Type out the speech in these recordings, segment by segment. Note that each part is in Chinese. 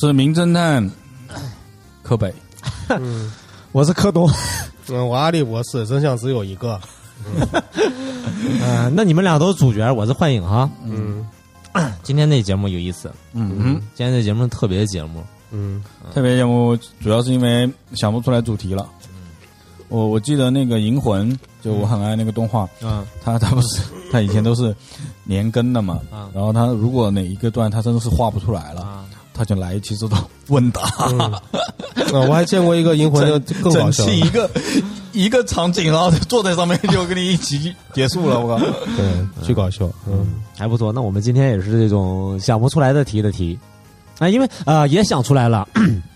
是名侦探柯北。我是柯东，嗯，我阿笠博士，真相只有一个。嗯，那你们俩都是主角，我是幻影哈。嗯。今天这节目有意思，嗯嗯，今天这节目是特别节目，嗯。特别节目主要是因为想不出来主题了。我我记得那个《银魂》，就我很爱那个动画，嗯。他他不是他以前都是连更的嘛，嗯然后他如果哪一个段他真的是画不出来了，啊，他就来一期这种问答，我还见过一个银魂的更搞整笑，期一个一个场景，然后坐在上面就跟你一起结束了，我靠！对，巨搞笑。嗯还不错。那我们今天也是这种想不出来的题的题啊，因为呃也想出来了，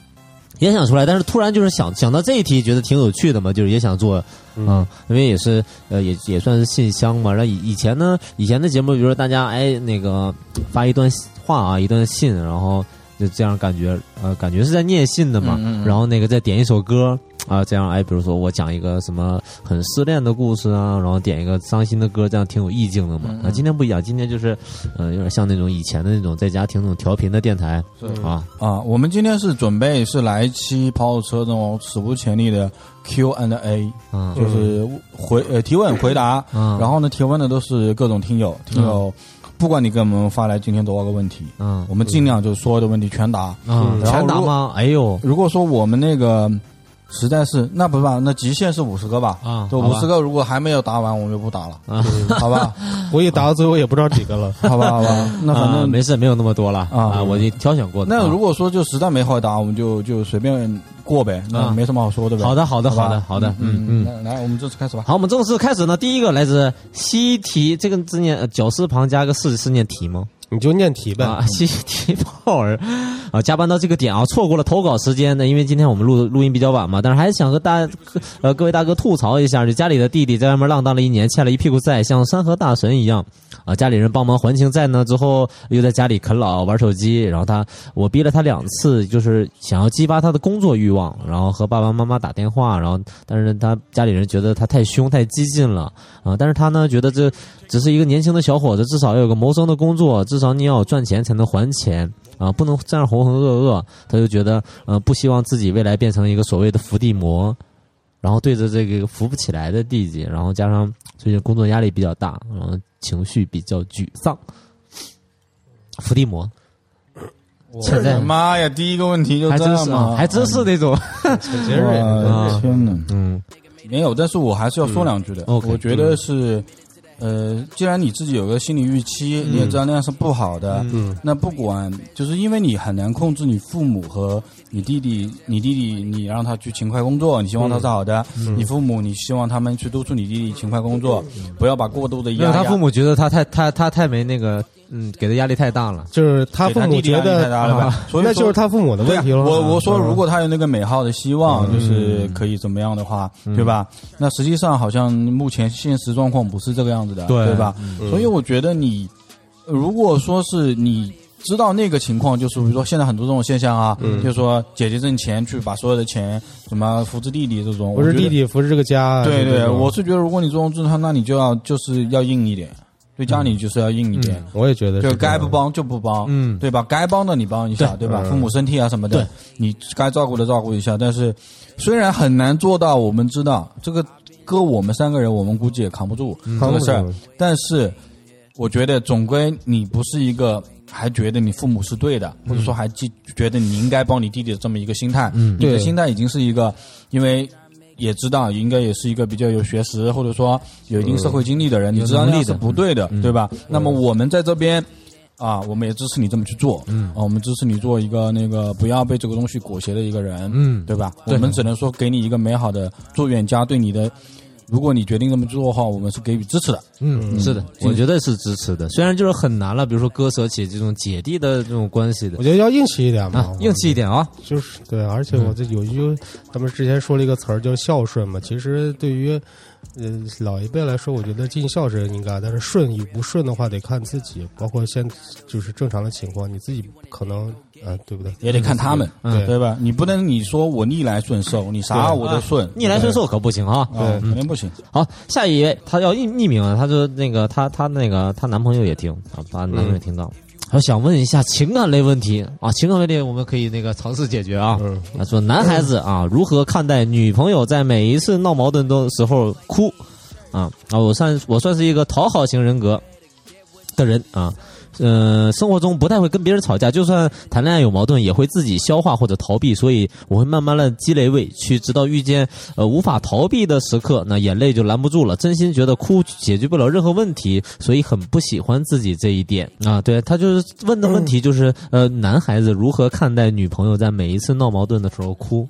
也想出来，但是突然就是想想到这一题，觉得挺有趣的嘛，就是也想做，嗯，因为也是呃也也算是信箱嘛。然后以以前呢，以前的节目，比如说大家哎那个发一段话啊，一段信，然后就这样感觉呃感觉是在念信的嘛，嗯嗯嗯。然后那个再点一首歌。啊，这样哎，比如说我讲一个什么很失恋的故事啊，然后点一个伤心的歌，这样挺有意境的嘛。嗯嗯。啊，今天不一样，今天就是，呃，有点像那种以前的那种在家听那种调频的电台。啊。啊，我们今天是准备是来一期跑火车这种史无前例的 Q and A，嗯。就是回呃提问回答，嗯。然后呢提问的都是各种听友，听友不管你给我们发来今天多少个问题，嗯我们尽量就是所有的问题全答。嗯，全答吗？哎呦如果说我们那个实在是那不是吧，那极限是五十个吧？啊，好吧就五十个，如果还没有答完，我们就不答了，啊，好吧？我一答到最后也不知道几个了。好吧，好吧。那反啊正没事，没有那么多了啊啊，我就挑选过的。那啊如果说就实在没好答，我们就就随便过呗，那啊没什么好说的呗。好的，好的，好的，好的，嗯嗯来，我们正式开始吧。好，我们正式开始呢。第一个来自西提，这个字念呃绞丝旁加个四是念提吗？你就念题呗。啊，西提泡儿啊，加班到这个点啊，错过了投稿时间。呢，因为今天我们录录音比较晚嘛，但是还是想和大呃各位大哥吐槽一下，就家里的弟弟在外面浪荡了一年，欠了一屁股债，像山河大神一样。啊，家里人帮忙还清债呢，之后又在家里啃老玩手机，然后他我逼了他两次，就是想要激发他的工作欲望，然后和爸爸妈妈打电话，然后但是他家里人觉得他太凶太激进了。啊，但是他呢觉得这只是一个年轻的小伙子，至少要有个谋生的工作，至少你要赚钱才能还钱啊，不能这样浑浑噩噩。他就觉得，呃，不希望自己未来变成一个所谓的伏地魔，然后对着这个扶不起来的弟弟，然后加上最近工作压力比较大，然后情绪比较沮丧。伏地魔，我的妈呀，第一个问题就还这样真是？还真是那种，杰瑞，天哪！嗯没有，但是我还是要说两句的。我觉得是，呃，既然你自己有个心理预期，你也知道那样是不好的，嗯。那不管就是因为你很难控制你父母和你弟弟，你弟弟你让他去勤快工作，你希望他是好的；你父母你希望他们去督促你弟弟勤快工作，不要把过度的因为他父母觉得他太他他太没那个，嗯，给的压力太大了。就是他父母觉得他弟弟压力太，大了吧啊所以那就是他父母的问题了。我我说，嗯如果他有那个美好的希望，就是可以怎么样的话，对吧？那实际上好像目前现实状况不是这个样子的，对对吧？所以我觉得你如果说是你。知道那个情况，就是比如说现在很多这种现象啊，就是说姐姐挣钱去把所有的钱什么扶持弟弟这种，不是弟弟扶持这个家。对对，我是觉得如果你这种状态，那你就要就是要硬一点，对家里就是要硬一点，我也觉得就该不帮就不帮，嗯对吧？该帮的你帮一下，对吧？嗯父母身体啊什么的，你该照顾的照顾一下。但是虽然很难做到，我们知道这个搁我们三个人，我们估计也扛不住这个事儿扛不住。但是我觉得总归你不是一个还觉得你父母是对的，或者说还记觉得你应该帮你弟弟的这么一个心态。嗯你的对心态已经是一个，因为。也知道应该也是一个比较有学识或者说有一定社会经历的人，你知道那样是不对的，对吧？那么我们在这边啊，我们也支持你这么去做，嗯，啊，我们支持你做一个那个不要被这个东西裹挟的一个人，嗯对吧？对我们只能说给你一个美好的祝愿加对你的，如果你决定这么做的话，我们是给予支持的。嗯，是的，我觉得是支持的。虽然就是很难了，比如说割舍起这种姐弟的这种关系的我觉得要硬气一点嘛啊，，硬气一点啊，就是对，而且我这有一句，咱们之前说了一个词儿叫孝顺嘛。其实对于呃老一辈来说，我觉得尽孝是应该，但是顺与不顺的话得看自己，包括现就是正常的情况，你自己可能啊、呃对不对？也得看他们，对对吧？你不能你说我逆来顺受，你啥我都顺，逆来顺受可不行啊。对，肯定不行。好，下一位她要匿匿名啊，她说那个她她那个她男朋友也听啊，把男朋友听到。我想问一下情感类问题啊，情感类问题我们可以那个尝试解决啊。嗯他说男孩子啊，如何看待女朋友在每一次闹矛盾的时候哭啊？啊，我算我算是一个讨好型人格的人啊。呃，生活中不太会跟别人吵架，就算谈恋爱有矛盾，也会自己消化或者逃避，所以我会慢慢的积累委屈，直到遇见呃无法逃避的时刻，那眼泪就拦不住了。真心觉得哭解决不了任何问题，所以很不喜欢自己这一点啊。对他就是问的问题就是呃，男孩子如何看待女朋友在每一次闹矛盾的时候哭？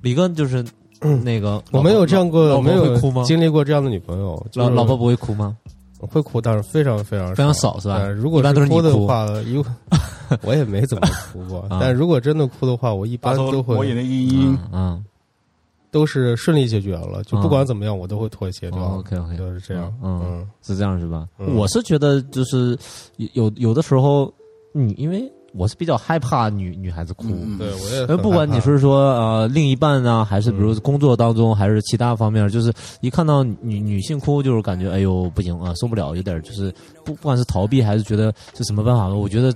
李哥就是那个，我没有这样过，我没有哭吗？经历过这样的女朋友，老老婆不会哭吗？会哭，但是非常非常非常少是吧呃如果一般都是哭的话，因为 我也没怎么哭过。啊但如果真的哭的话，我一般都会我演的一一，嗯都是顺利解决了，就不管怎么样，我都会妥协掉。哦，OK，OK 就是这样。嗯嗯，是这样是吧？嗯我是觉得就是有有的时候，你因为我是比较害怕女女孩子哭。嗯对，我也呃，不管你是说呃另一半啊，还是比如工作当中，还是其他方面，就是一看到女女性哭，就是感觉哎呦不行啊，受不了，有点就是不不管是逃避还是觉得是什么办法，我觉得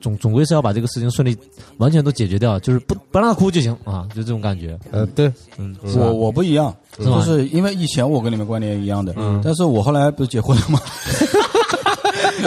总总归是要把这个事情顺利完全都解决掉，就是不不让她哭就行啊，就这种感觉。呃，对，嗯，嗯我我不一样，是就是因为以前我跟你们观点一样的，嗯但是我后来不是结婚了吗？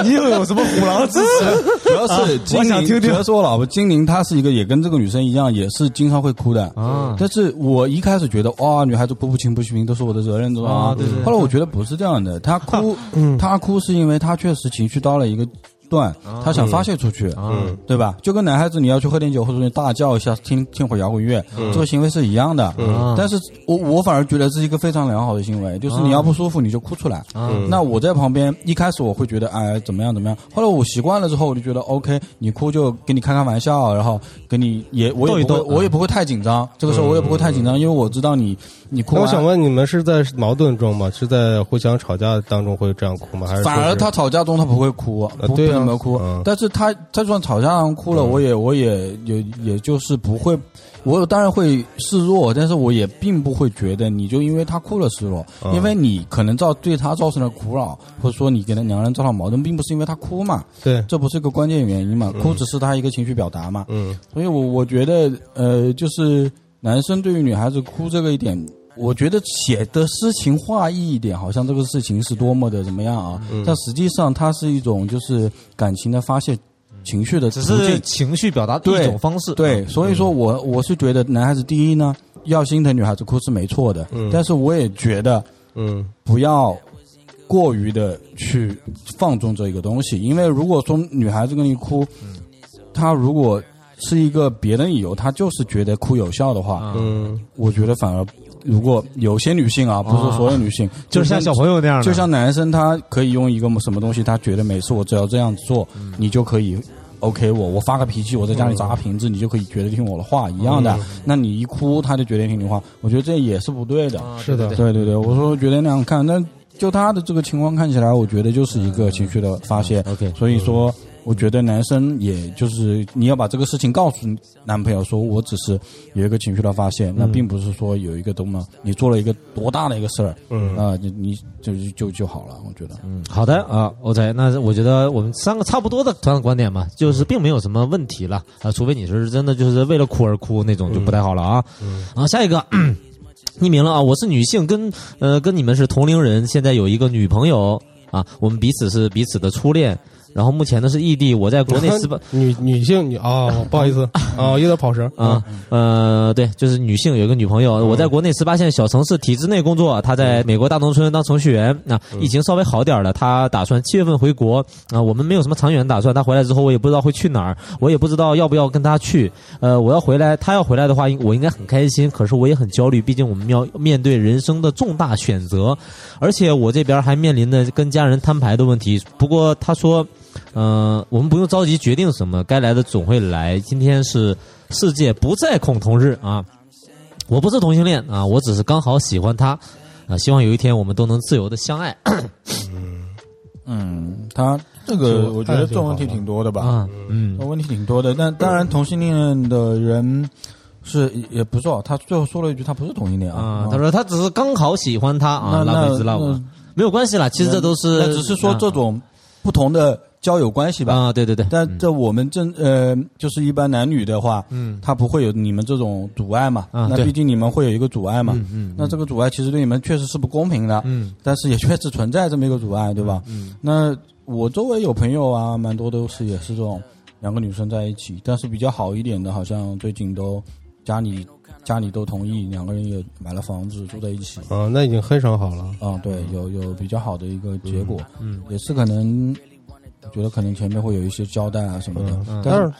你又有什么虎狼之词主要是金宁，我想听听。主要是我老婆金宁，她是一个也跟这个女生一样，也是经常会哭的。啊？但是我一开始觉得哇，女孩子哭不清不平都是我的责任，对对对。后来我觉得不是这样的，她哭，她哭是因为她确实情绪到了一个段，他想发泄出去。嗯对吧？就跟男孩子你要去喝点酒，或者你大叫一下，听听会摇滚乐，这个行为是一样的。嗯但是我我反而觉得这是一个非常良好的行为，就是你要不舒服你就哭出来。啊那我在旁边一开始我会觉得哎怎么样怎么样，后来我习惯了之后我就觉得 OK，你哭就给你开开玩笑，然后给你也我也不会逗一逗我也不会太紧张，这个时候我也不会太紧张，因为我知道你你哭。那我想问，你们是在矛盾中吗？是在互相吵架当中会这样哭吗？还是反而他吵架中他不会哭，不对啊不怎么哭。嗯，但是他他就算吵架上哭了，我也我也也也就是不会，我当然会示弱，但是我也并不会觉得你就因为他哭了示弱，嗯。因为你可能造对他造成了苦恼，或者说你给他两个人造成矛盾，并不是因为他哭嘛，对，这不是一个关键原因嘛，哭只是他一个情绪表达嘛，嗯。所以我我觉得呃，就是男生对于女孩子哭这个一点。我觉得写的诗情画意一点，好像这个事情是多么的怎么样啊？嗯但实际上它是一种就是感情的发泄情绪的途只是。情绪表达的对一种方式。对，所以说我我是觉得男孩子第一呢，要心疼女孩子哭是没错的，嗯但是我也觉得嗯不要过于的去放纵这一个东西，因为如果说女孩子跟你哭，她如果是一个别的理由，她就是觉得哭有效的话，啊嗯我觉得反而如果有些女性啊，不是说所有女性，就是像小朋友那样的，就像男生，他可以用一个什么东西，他觉得每次我只要这样做，嗯你就可以 OK 我，我发个脾气，我在家里砸瓶子，你就可以觉得听我的话一样的。嗯那你一哭，他就觉得听你话，我觉得这也是不对的。啊是的对对对我说觉得那样看，那就他的这个情况看起来，我觉得就是一个情绪的发泄。对 OK，所以说，我觉得男生也就是你要把这个事情告诉男朋友，说我只是有一个情绪的发泄，那并不是说有一个多么你做了一个多大的一个事儿嗯啊，你你就就就好了，我觉得。嗯，好的啊，OK，那我觉得我们三个差不多的同样的观点嘛，就是并没有什么问题了啊，除非你是真的就是为了哭而哭那种，就不太好了啊。嗯啊，下一个。匿名了啊！我是女性，跟呃跟你们是同龄人，现在有一个女朋友啊，我们彼此是彼此的初恋然后目前呢是异地，我在国内十八女女性女啊，不好意思啊，有点跑神啊，呃，对，就是女性有一个女朋友，我在国内十八线小城市体制内工作，她在美国大农村当程序员。那疫情稍微好点了，她打算七月份回国啊。我们没有什么长远打算，她回来之后我也不知道会去哪儿，我也不知道要不要跟她去。呃，我要回来，她要回来的话，我应该很开心，可是我也很焦虑，毕竟我们要面对人生的重大选择，而且我这边还面临着跟家人摊牌的问题。不过她说。嗯，我们不用着急决定什么，该来的总会来。今天是世界不再恐同日啊！我不是同性恋啊，我只是刚好喜欢他啊。希望有一天我们都能自由的相爱。嗯，他这个我觉得这种问题挺多的吧？嗯，问题挺多的。但当然，同性恋的人是也不错。他最后说了一句，他不是同性恋啊。他说他只是刚好喜欢他啊。那那没有关系啦，其实这都是，只是说这种不同的。交友关系吧。啊，对对对，但这我们正呃，就是一般男女的话，嗯，他不会有你们这种阻碍嘛，那毕竟你们会有一个阻碍嘛，嗯，那这个阻碍其实对你们确实是不公平的，嗯，但是也确实存在这么一个阻碍，对吧？嗯，那我周围有朋友啊，蛮多都是也是这种两个女生在一起，但是比较好一点的，好像最近都家里家里都同意，两个人也买了房子住在一起，啊，那已经非常好了，啊，对，有有比较好的一个结果，嗯，也是可能。觉得可能前面会有一些交代啊什么的，但是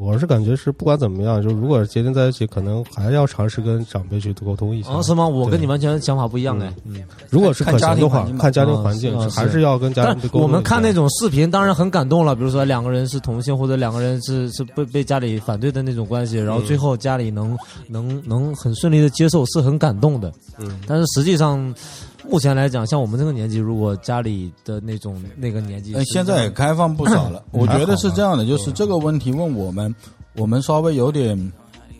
我是感觉是不管怎么样，就如果决定在一起，可能还要尝试跟长辈去沟通一下。啊是吗？我跟你完全想法不一样哎。嗯，如果是可行的话，看家庭环境，还是要跟家人沟通。我们看那种视频，当然很感动了。比如说两个人是同性，或者两个人是是被被家里反对的那种关系，然后最后家里能能能很顺利的接受，是很感动的。嗯，但是实际上。目前来讲，像我们这个年纪，如果家里的那种那个年纪，现在也开放不少了。我觉得是这样的，就是这个问题问我们，我们稍微有点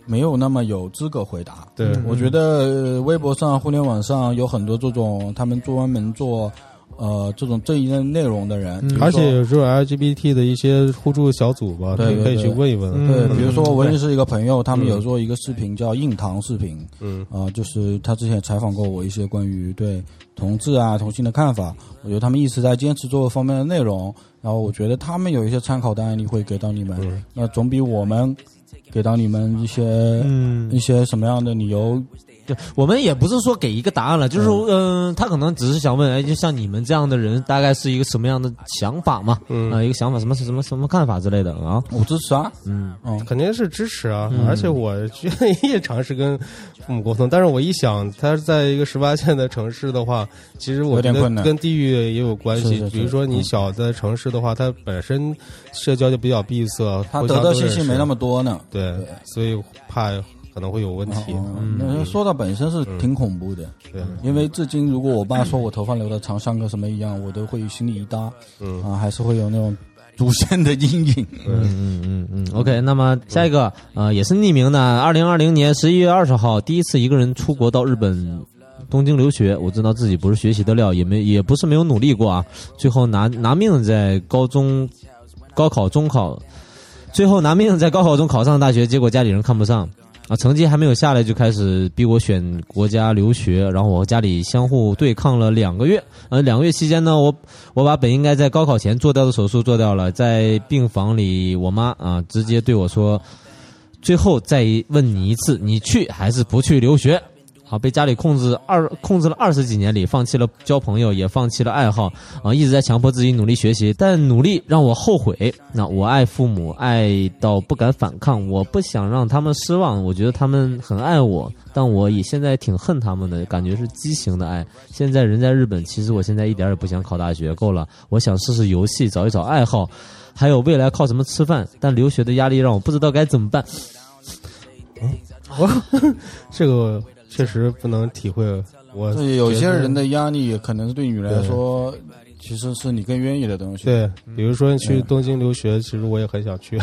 没有那么有资格回答。对，我觉得微博上、互联网上有很多这种他们专门做。呃，这种这一类内容的人，而且有时候 LGBT 的一些互助小组吧，对，可以去问一问。对，比如说我认识一个朋友，他们有做一个视频叫“硬糖视频”，嗯，啊，就是他之前采访过我一些关于对同志啊、同性的看法，我觉得他们一直在坚持做方面的内容，然后我觉得他们有一些参考的案例会给到你们，那总比我们给到你们一些一些什么样的理由。我们也不是说给一个答案了，就是说，嗯，他可能只是想问，哎，就像你们这样的人，大概是一个什么样的想法嘛？嗯，啊，一个想法，什么什么什么看法之类的啊？我支持啊，嗯，嗯，肯定是支持啊，而且我愿意尝试跟父母沟通，但是我一想，他在一个十八线的城市的话，其实我觉得跟地域也有关系。比如说你小的城市的话，它本身社交就比较闭塞，他得到信息没那么多呢，对，所以怕。可能会有问题。嗯，说到本身是挺恐怖的。对，因为至今，如果我爸说我头发留的长，像个什么一样，我都会心里一搭。嗯啊，还是会有那种祖先的阴影。嗯嗯嗯嗯。OK，那么下一个呃，也是匿名的。二零二零年十一月二十号，第一次一个人出国到日本东京留学。我知道自己不是学习的料，也没也不是没有努力过啊。最后拿拿命在高中高考中考，最后拿命在高考中考上大学，结果家里人看不上。啊，成绩还没有下来就开始逼我选国家留学，然后我和家里相互对抗了两个月。呃，两个月期间呢，我我把本应该在高考前做掉的手术做掉了，在病房里，我妈啊直接对我说：“最后再问你一次，你去还是不去留学？”好，被家里控制二控制了二十几年里，放弃了交朋友，也放弃了爱好，啊，一直在强迫自己努力学习，但努力让我后悔。那我爱父母，爱到不敢反抗，我不想让他们失望。我觉得他们很爱我，但我也现在挺恨他们的，感觉是畸形的爱。现在人在日本，其实我现在一点也不想考大学，够了。我想试试游戏，找一找爱好，还有未来靠什么吃饭。但留学的压力让我不知道该怎么办。我 这个。确实不能体会，我有些人的压力可能是对你来说，其实是你更愿意的东西。对，比如说去东京留学，其实我也很想去，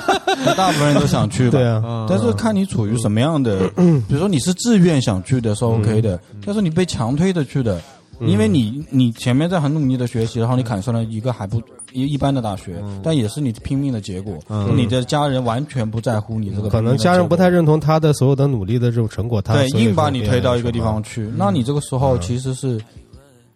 大部分人都想去吧。对啊，但是看你处于什么样的，比如说你是自愿想去的，是 OK 的；，但是你被强推的去的，因为你你前面在很努力的学习，然后你考上了一个还不。一一般的大学，但也是你拼命的结果。你的家人完全不在乎你这个，可能家人不太认同他的所有的努力的这种成果。他对硬把你推到一个地方去，那你这个时候其实是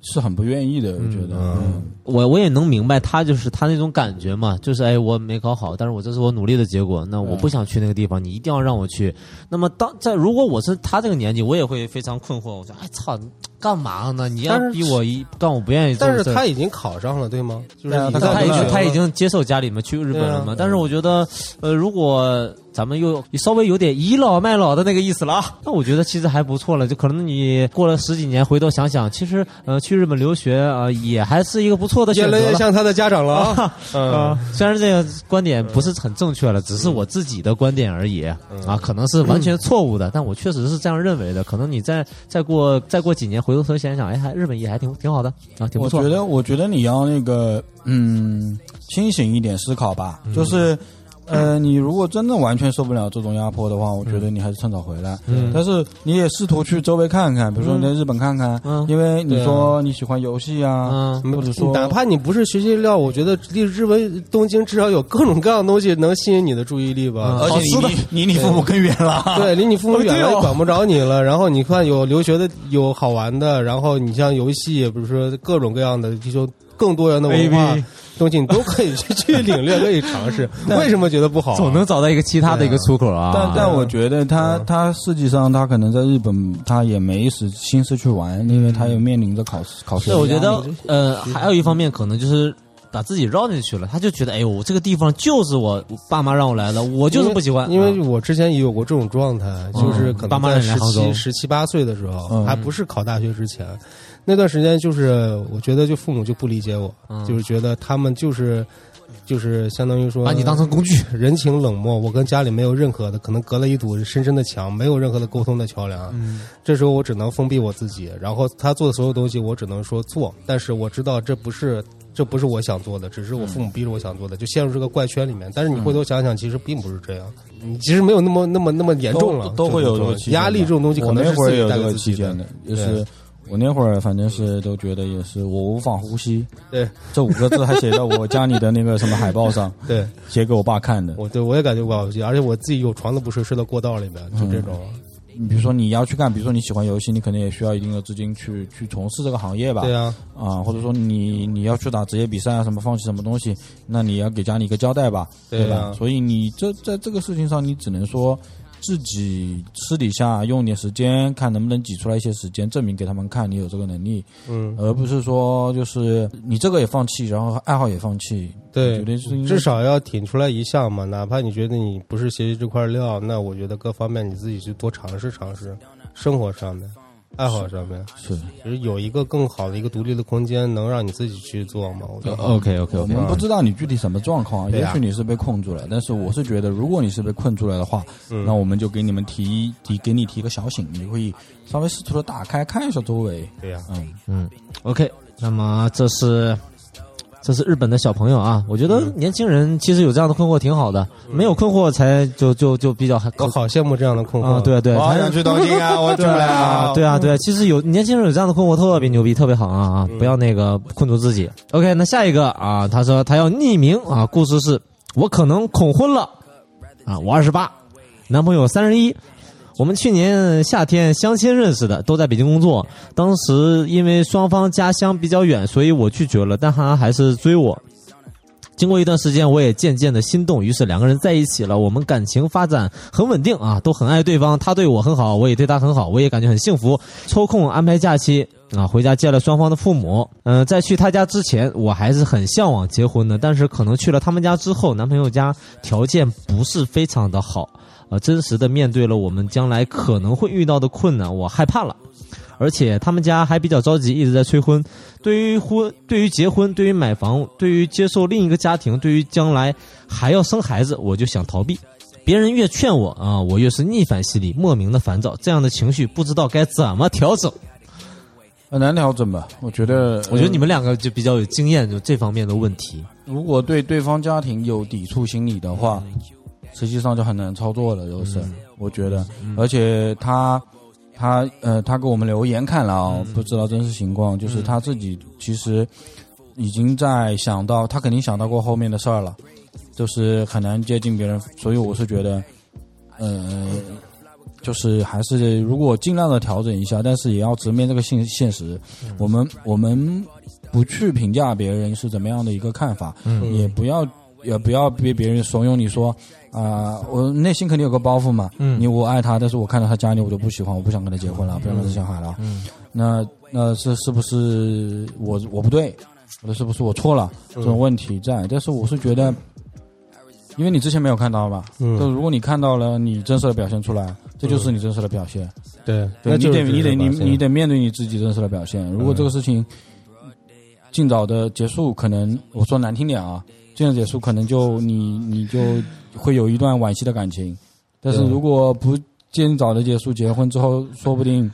是很不愿意的，我觉得。嗯我我也能明白他就是他那种感觉嘛，就是哎，我没考好，但是我这是我努力的结果，那我不想去那个地方，你一定要让我去。那么当在如果我是他这个年纪，我也会非常困惑，我说哎操，干嘛呢？你要是逼我一但我不愿意。但是他已经考上了，对吗？就是他已经他已经接受家里面去日本了嘛，啊但是我觉得，呃，如果咱们又稍微有点倚老卖老的那个意思了啊，那我觉得其实还不错了。就可能你过了十几年回头想想，其实呃去日本留学啊、呃也还是一个不错的选择越来。越像他的家长了啊。嗯啊，虽然这个观点不是很正确了，只是我自己的观点而已嗯啊，可能是完全错误的，但我确实是这样认为的。可能你再再过再过几年回头头想想，哎，还日本也还挺挺好的啊，挺不错。我觉得，我觉得你要那个，嗯，清醒一点思考吧。嗯就是，呃，你如果真的完全受不了这种压迫的话，我觉得你还是趁早回来。嗯，但是你也试图去周围看看，比如说你在日本看看，嗯因为你说你喜欢游戏啊，嗯或者说哪怕你不是学习料，我觉得日日本东京至少有各种各样的东西能吸引你的注意力吧。而且你离离你父母更远了。对，离你父母远了，也管不着你了。然后你看有留学的，有好玩的，然后你像游戏，比如说各种各样的，就更多元的文化东西，你都可以去去领略，可以尝试。为什么觉得不好啊？总能找到一个其他的一个出口啊。但但我觉得他他实际上他可能在日本他也没时心思去玩，因为他也面临着考试考试的对，我觉得呃，还有一方面可能就是把自己绕进去了，他就觉得哎呦，这个地方就是我爸妈让我来的，我就是不喜欢。因为因啊为我之前也有过这种状态，就是可爸妈能在十七、十七八岁的时候，嗯还不是考大学之前，那段时间就是我觉得就父母就不理解我，嗯就是觉得他们就是就是相当于说把你当成工具，人情冷漠，我跟家里没有任何的，可能隔了一堵深深的墙，没有任何的沟通的桥梁。嗯这时候我只能封闭我自己，然后他做的所有东西，我只能说做，但是我知道这不是。这不是我想做的，只是我父母逼着我想做的，就陷入这个怪圈里面。但是你回头想想，其实并不是这样，你其实没有那么那么那么严重了，都都会有这个期间压力这种东西，可能会自己带儿有个给自己的期间的，就是我那会儿反正是都觉得也是我无法呼吸，对这五个字还写到我家里的那个什么海报上，对，写给我爸看的。我对我也感觉无法呼吸，而且我自己有床都不睡，睡到过道里面，就这种。你比如说你要去干，比如说你喜欢游戏，你可能也需要一定的资金去去从事这个行业吧。对啊、啊，或者说你你要去打职业比赛啊，什么放弃什么东西，那你要给家里一个交代吧，对吧？啊所以你这在这个事情上，你只能说自己私底下用点时间，看能不能挤出来一些时间，证明给他们看你有这个能力，嗯，而不是说就是你这个也放弃，然后爱好也放弃。对至少要挺出来一项嘛，哪怕你觉得你不是学习这块料，那我觉得各方面你自己去多尝试尝试，生活上面、爱好上面，是。其实有一个更好的一个独立的空间，能让你自己去做嘛。我觉得。OK OK 我们不知道你具体什么状况，也许你是被困住了，但是我是觉得，如果你是被困住了的话，嗯。那我们就给你们提提给你提个小醒，你可以稍微试图的打开看一下周围，对呀、嗯，嗯，OK，那么这是这是日本的小朋友啊，我觉得年轻人其实有这样的困惑挺好的，没有困惑才就就就比较还我好羡慕这样的困惑。啊，对对，才我好想去东京啊，我去 不啊，对啊，对啊，其实有年轻人有这样的困惑特别牛逼，特别好啊啊！不要那个困住自己。OK，那下一个啊，他说他要匿名啊，故事是我可能恐婚了啊，我二十八，男朋友三十一。我们去年夏天相亲认识的，都在北京工作。当时因为双方家乡比较远，所以我拒绝了，但他还是追我。经过一段时间，我也渐渐的心动，于是两个人在一起了。我们感情发展很稳定啊，都很爱对方。他对我很好，我也对他很好，我也感觉很幸福。抽空安排假期啊，回家见了双方的父母。嗯、在去他家之前，我还是很向往结婚的，但是可能去了他们家之后，男朋友家条件不是非常的好，啊，真实的面对了我们将来可能会遇到的困难，我害怕了。而且他们家还比较着急，一直在催婚。对于婚，对于结婚，对于买房，对于接受另一个家庭，对于将来还要生孩子，我就想逃避。别人越劝我啊，我越是逆反心理，莫名的烦躁，这样的情绪不知道该怎么调整。很难调整吧？我觉得，我觉得你们两个就比较有经验，就这方面的问题。如果对对方家庭有抵触心理的话，实际上就很难操作了，就是、我觉得，而且他他呃，他给我们留言看了啊、不知道真实情况，就是他自己其实已经在想到，他肯定想到过后面的事儿了，就是很难接近别人，所以我是觉得，呃，就是还是如果尽量的调整一下，但是也要直面这个现现实。我们我们不去评价别人是怎么样的一个看法，也不要也不要被别人怂恿你说啊、我内心肯定有个包袱嘛。嗯你我爱他，但是我看到他家里我就不喜欢，我不想跟他结婚了，不想跟他生小孩了。那那这是不是我我不对，或者是不是我错了？这种问题在，但是我是觉得，因为你之前没有看到嘛？嗯就如果你看到了，你真实的表现出来，这就是你真实的表现。对，对你那就是得你得你你得面对你自己真实的表现。如果这个事情尽早的结束，可能我说难听点啊，尽早结束，可能就你你就会有一段惋惜的感情。但是如果不尽早的结束，结婚之后说不定、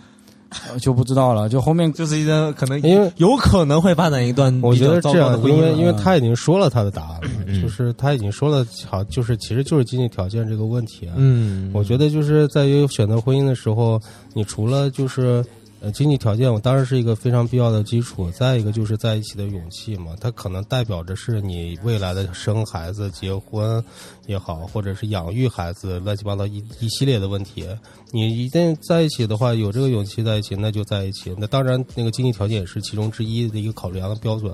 呃就不知道了，就后面就是一个可能因为有可能会发展一段我觉得这样，的婚姻因为因为他已经说了他的答案了，嗯就是他已经说了，好，就是其实就是经济条件这个问题啊。嗯，我觉得就是在于选择婚姻的时候，你除了就是呃经济条件，我当然是一个非常必要的基础。再一个就是在一起的勇气嘛，它可能代表着是你未来的生孩子、结婚也好，或者是养育孩子，乱七八糟一一系列的问题。你一旦在一起的话，有这个勇气在一起，那就在一起。那当然，那个经济条件也是其中之一的一个考量的标准。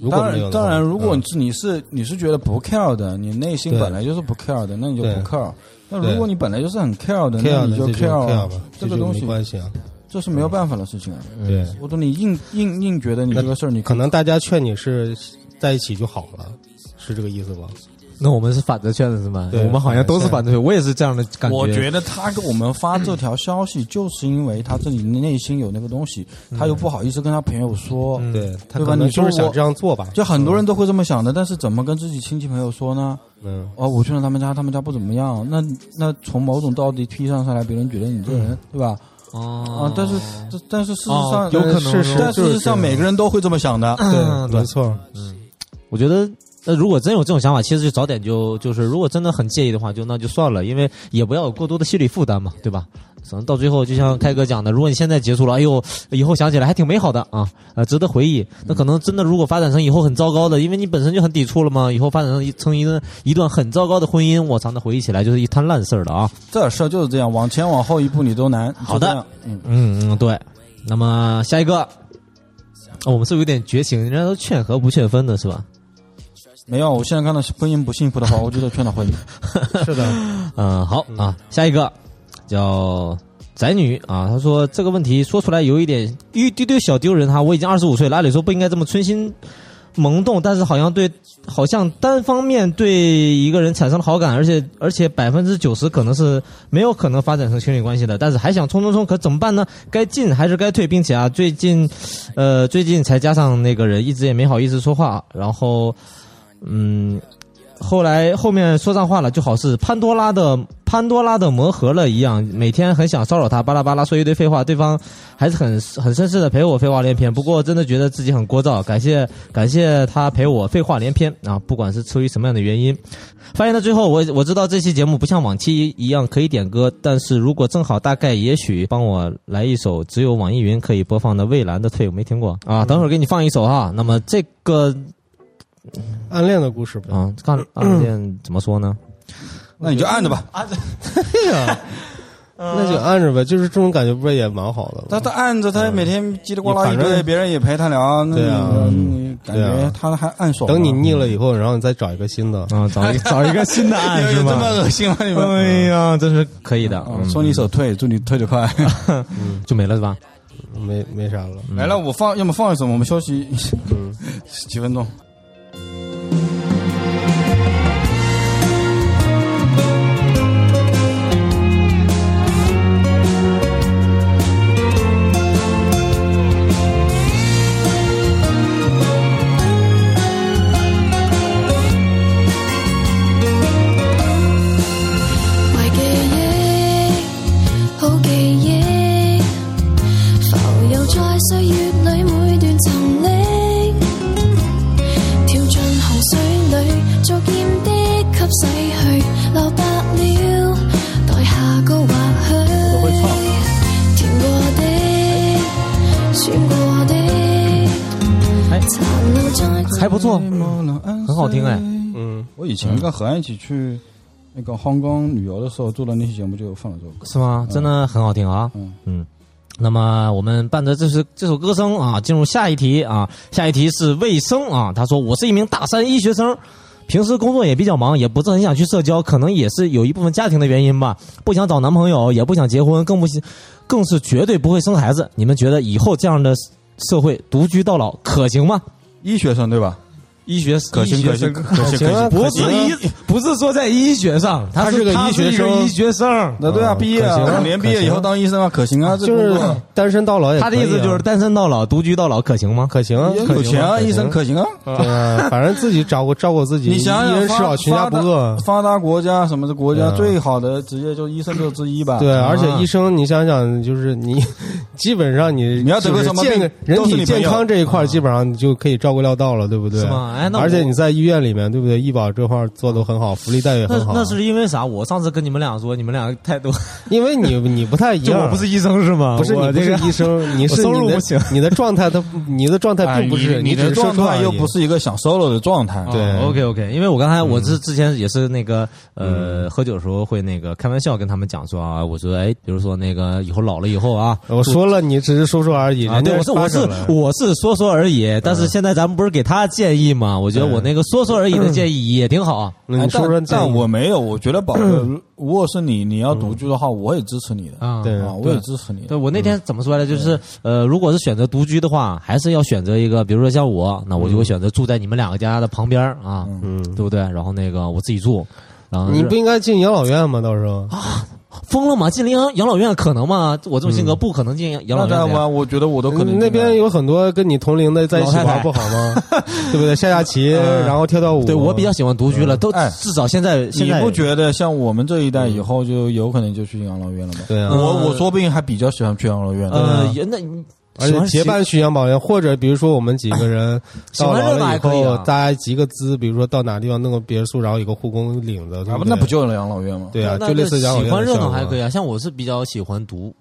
如果当然当然，如果嗯你是你是你是觉得不 care 的，你内心本来就是不 care 的，那你就不 care。那如果你本来就是很 care 的，那你就 care 啊 care 吧，这个东西关系啊。这是没有办法的事情啊。对，我说你硬硬硬觉得你这个事儿，你可能大家劝你是在一起就好了，是这个意思吧？那我们是反着劝的是吗？对我们好像都是反着劝，我也是这样的感觉我觉得他给我们发这条消息，就是因为他自己内心有那个东西，他又不好意思跟他朋友说。嗯对他对吧可能就是想这样做吧。就很多人都会这么想的，但是怎么跟自己亲戚朋友说呢？嗯，哦，我去了他们家，他们家不怎么样。那那从某种道理推上上来，别人觉得你这个人，对吧？哦。啊，但是但是事实哦上有可能但事实上每个人都会这么想的。嗯对，没错。嗯。我觉得，那如果真有这种想法，其实就早点就就是，如果真的很介意的话，就那就算了，因为也不要有过多的心理负担嘛，对吧？可能到最后，就像开哥讲的，如果你现在结束了，哎呦，以后想起来还挺美好的啊，呃，值得回忆。那可能真的如果发展成以后很糟糕的，因为你本身就很抵触了嘛，以后发展成一成一段一段很糟糕的婚姻，我操，那回忆起来就是一摊烂事儿了啊。这事儿就是这样，往前往后一步你都难。好的就这样，嗯，嗯嗯，对。那么下一个，哦我们是不是有点绝情，人家都劝和不劝分的是吧？没有，我现在看到婚姻不幸福的话，我就得劝他婚姻。是的，嗯，好啊，下一个叫宅女啊，她说这个问题说出来有一点一丢丢小丢人哈，我已经二十五岁了，按理说不应该这么春心萌动，但是好像对，好像单方面对一个人产生了好感，而且而且百分之九十可能是没有可能发展成情侣关系的，但是还想冲冲冲，可怎么办呢？该进还是该退？并且啊，最近呃最近才加上那个人，一直也没好意思说话，然后嗯。后来后面说上话了，就好似潘多拉的潘多拉的魔盒了一样，每天很想骚扰他，巴拉巴拉说一堆废话，对方还是很很绅士的陪我废话连篇。不过真的觉得自己很聒噪，感谢感谢他陪我废话连篇啊！不管是出于什么样的原因，发言到最后，我我知道这期节目不像往期一样可以点歌，但是如果正好大概也许帮我来一首只有网易云可以播放的蔚蓝的退，我没听过啊，等会儿给你放一首哈。那么这个暗恋的故事呗。啊，看 暗恋怎么说呢？那你就按着吧。那就按着呗，就是这种感觉，不是也蛮好的吗？他他按着，他每天叽里呱啦一堆，反正别人也陪他聊，那对啊你感觉他还暗爽。等你腻了以后，然后你再找一个新的。啊，找一 找一个新的案 有是吗？这么恶心吗？你们？哎呀，真是可以的，啊嗯说你手退，祝你退得快。就没了是吧？没没啥了。没了，我放，要么放一首，我们休息嗯，几分钟。Thank you. 好听哎。嗯，我以前跟何安一起去，那个香港旅游的时候做的那期节目就放了这首歌。是吗？真的很好听啊。嗯嗯。那么我们伴着这是这首歌声啊，进入下一题啊。下一题是卫生啊。他说：“我是一名大三医学生，平时工作也比较忙，也不是很想去社交，可能也是有一部分家庭的原因吧。不想找男朋友，也不想结婚，更不想，更是绝对不会生孩子。你们觉得以后这样的社会独居到老可行吗？医学生对吧？医学可行可行可行可行，不是医，不是说在医学上，他是是个医学生医学生。那对啊，毕业啊啊，五年毕业以后当医生啊，可行啊，就是单身到老也他的意思就是单身到老、独居到老可行吗？可行啊，也可行有钱啊，医生可行啊。对啊，反正自己照顾 照顾自己，你想想，一人吃饱全家不饿。发达国家什么的国家最好的职业就是医生就是之一吧？对，啊而且医生，你想想，就是你 基本上你你要得个什么健人体健康这一块，基本上你就可以照顾料到了，对不对？是吗？哎，那而且你在医院里面，对不对？医保这块做的很好，福利待遇很好。那是因为啥？我上次跟你们俩说，你们俩态度，因为你你不太一就样，我不是医生是吗？不是你不是我这个医生，你是我收入你的不行你的状态，他你的状态哎，并不是你的状态又不是一个想 solo 的状态。对嗯 OK OK，因为我刚才我是之前也是那个呃喝酒的时候会那个开玩笑跟他们讲说啊，我说哎，比如说那个以后老了以后啊，我说了，你只是说说而已。啊，人家对，我是我是我是说说而已，但是现在咱们不是给他建议吗？我觉得我那个说说而已的建议也挺好啊。你说说但但我没有，我觉得宝哥，如果是你，你要独居的话，我也支持你的啊对啊，我也支持你的。对我那天怎么说来着？就是呃，如果是选择独居的话，还是要选择一个，比如说像我，那我就会选择住在你们两个家的旁边啊，嗯，对不对？然后那个我自己住，然后你不应该进养老院吗？到时候疯了吗？进养养老院可能吗？我这种性格不可能进养养老院的呀。那当然，我觉得我都可能那边有很多跟你同龄的在一起老太太玩不好吗？对不对？下下棋，然后跳跳舞。对我比较喜欢独居了，都哎至少现在现在你不觉得像我们这一代以后就有可能就去养老院了吗？对啊，我我说不定还比较喜欢去养老院的。呃也那你而且结伴去养老院，或者比如说我们几个人到老了以还可以啊，后大家集个资，比如说到哪地方弄个别墅，然后有个护工领着，对啊，不对那不就是养老院吗？对啊，就类似养老院喜欢热闹还可以啊。像我是比较喜欢独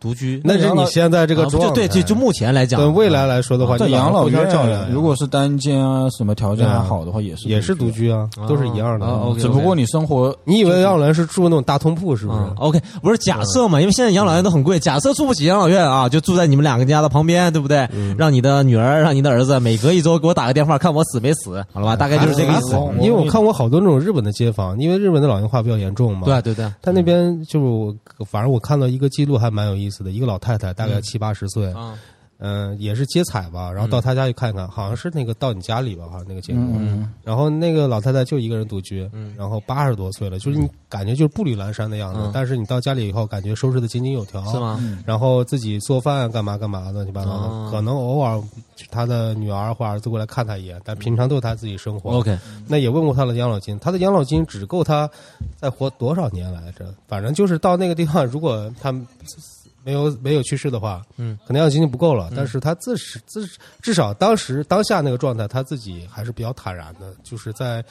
独居，那是你现在这个状态。就对就就目前来讲，对未来来说的话，在你养老院照料如果是单间啊，什么条件还好的话，也是也是独。居啊，都是一样的。只不过你生活，你以为养老院是住那种大通铺是不是嗯？，OK，不是假设嘛，因为现在养老院都很贵，假设住不起养老院啊，就住在你们两个家的旁边，对不对？嗯让你的女儿，让你的儿子每隔一周给我打个电话，看我死没死，好了吧？大概就是这个意思因为我看过好多那种日本的街坊，因为日本的老龄化比较严重嘛。对对对，他那边就，反正我看到一个记录还蛮有意思的，一个老太太大概七八十岁，啊，嗯、也是接彩吧，然后到他家去看看，好像是那个到你家里吧，好像那个节目，嗯，然后那个老太太就一个人独居，嗯。然后八十多岁了，就是你感觉就是步履蹒跚的样子，嗯。但是你到家里以后，感觉收拾的井井有条，是？吗？然后自己做饭干嘛干嘛的乱七八糟的，哦。可能偶尔他的女儿或儿子过来看他一眼，但平常都是他自己生活。OK，那也问过他的养老金，他的养老金只够他再活多少年来着？反正就是到那个地方，如果他没有没有去世的话，嗯，可能养老金就不够了。但是他自始自至少当时当下那个状态，他自己还是比较坦然的，就是在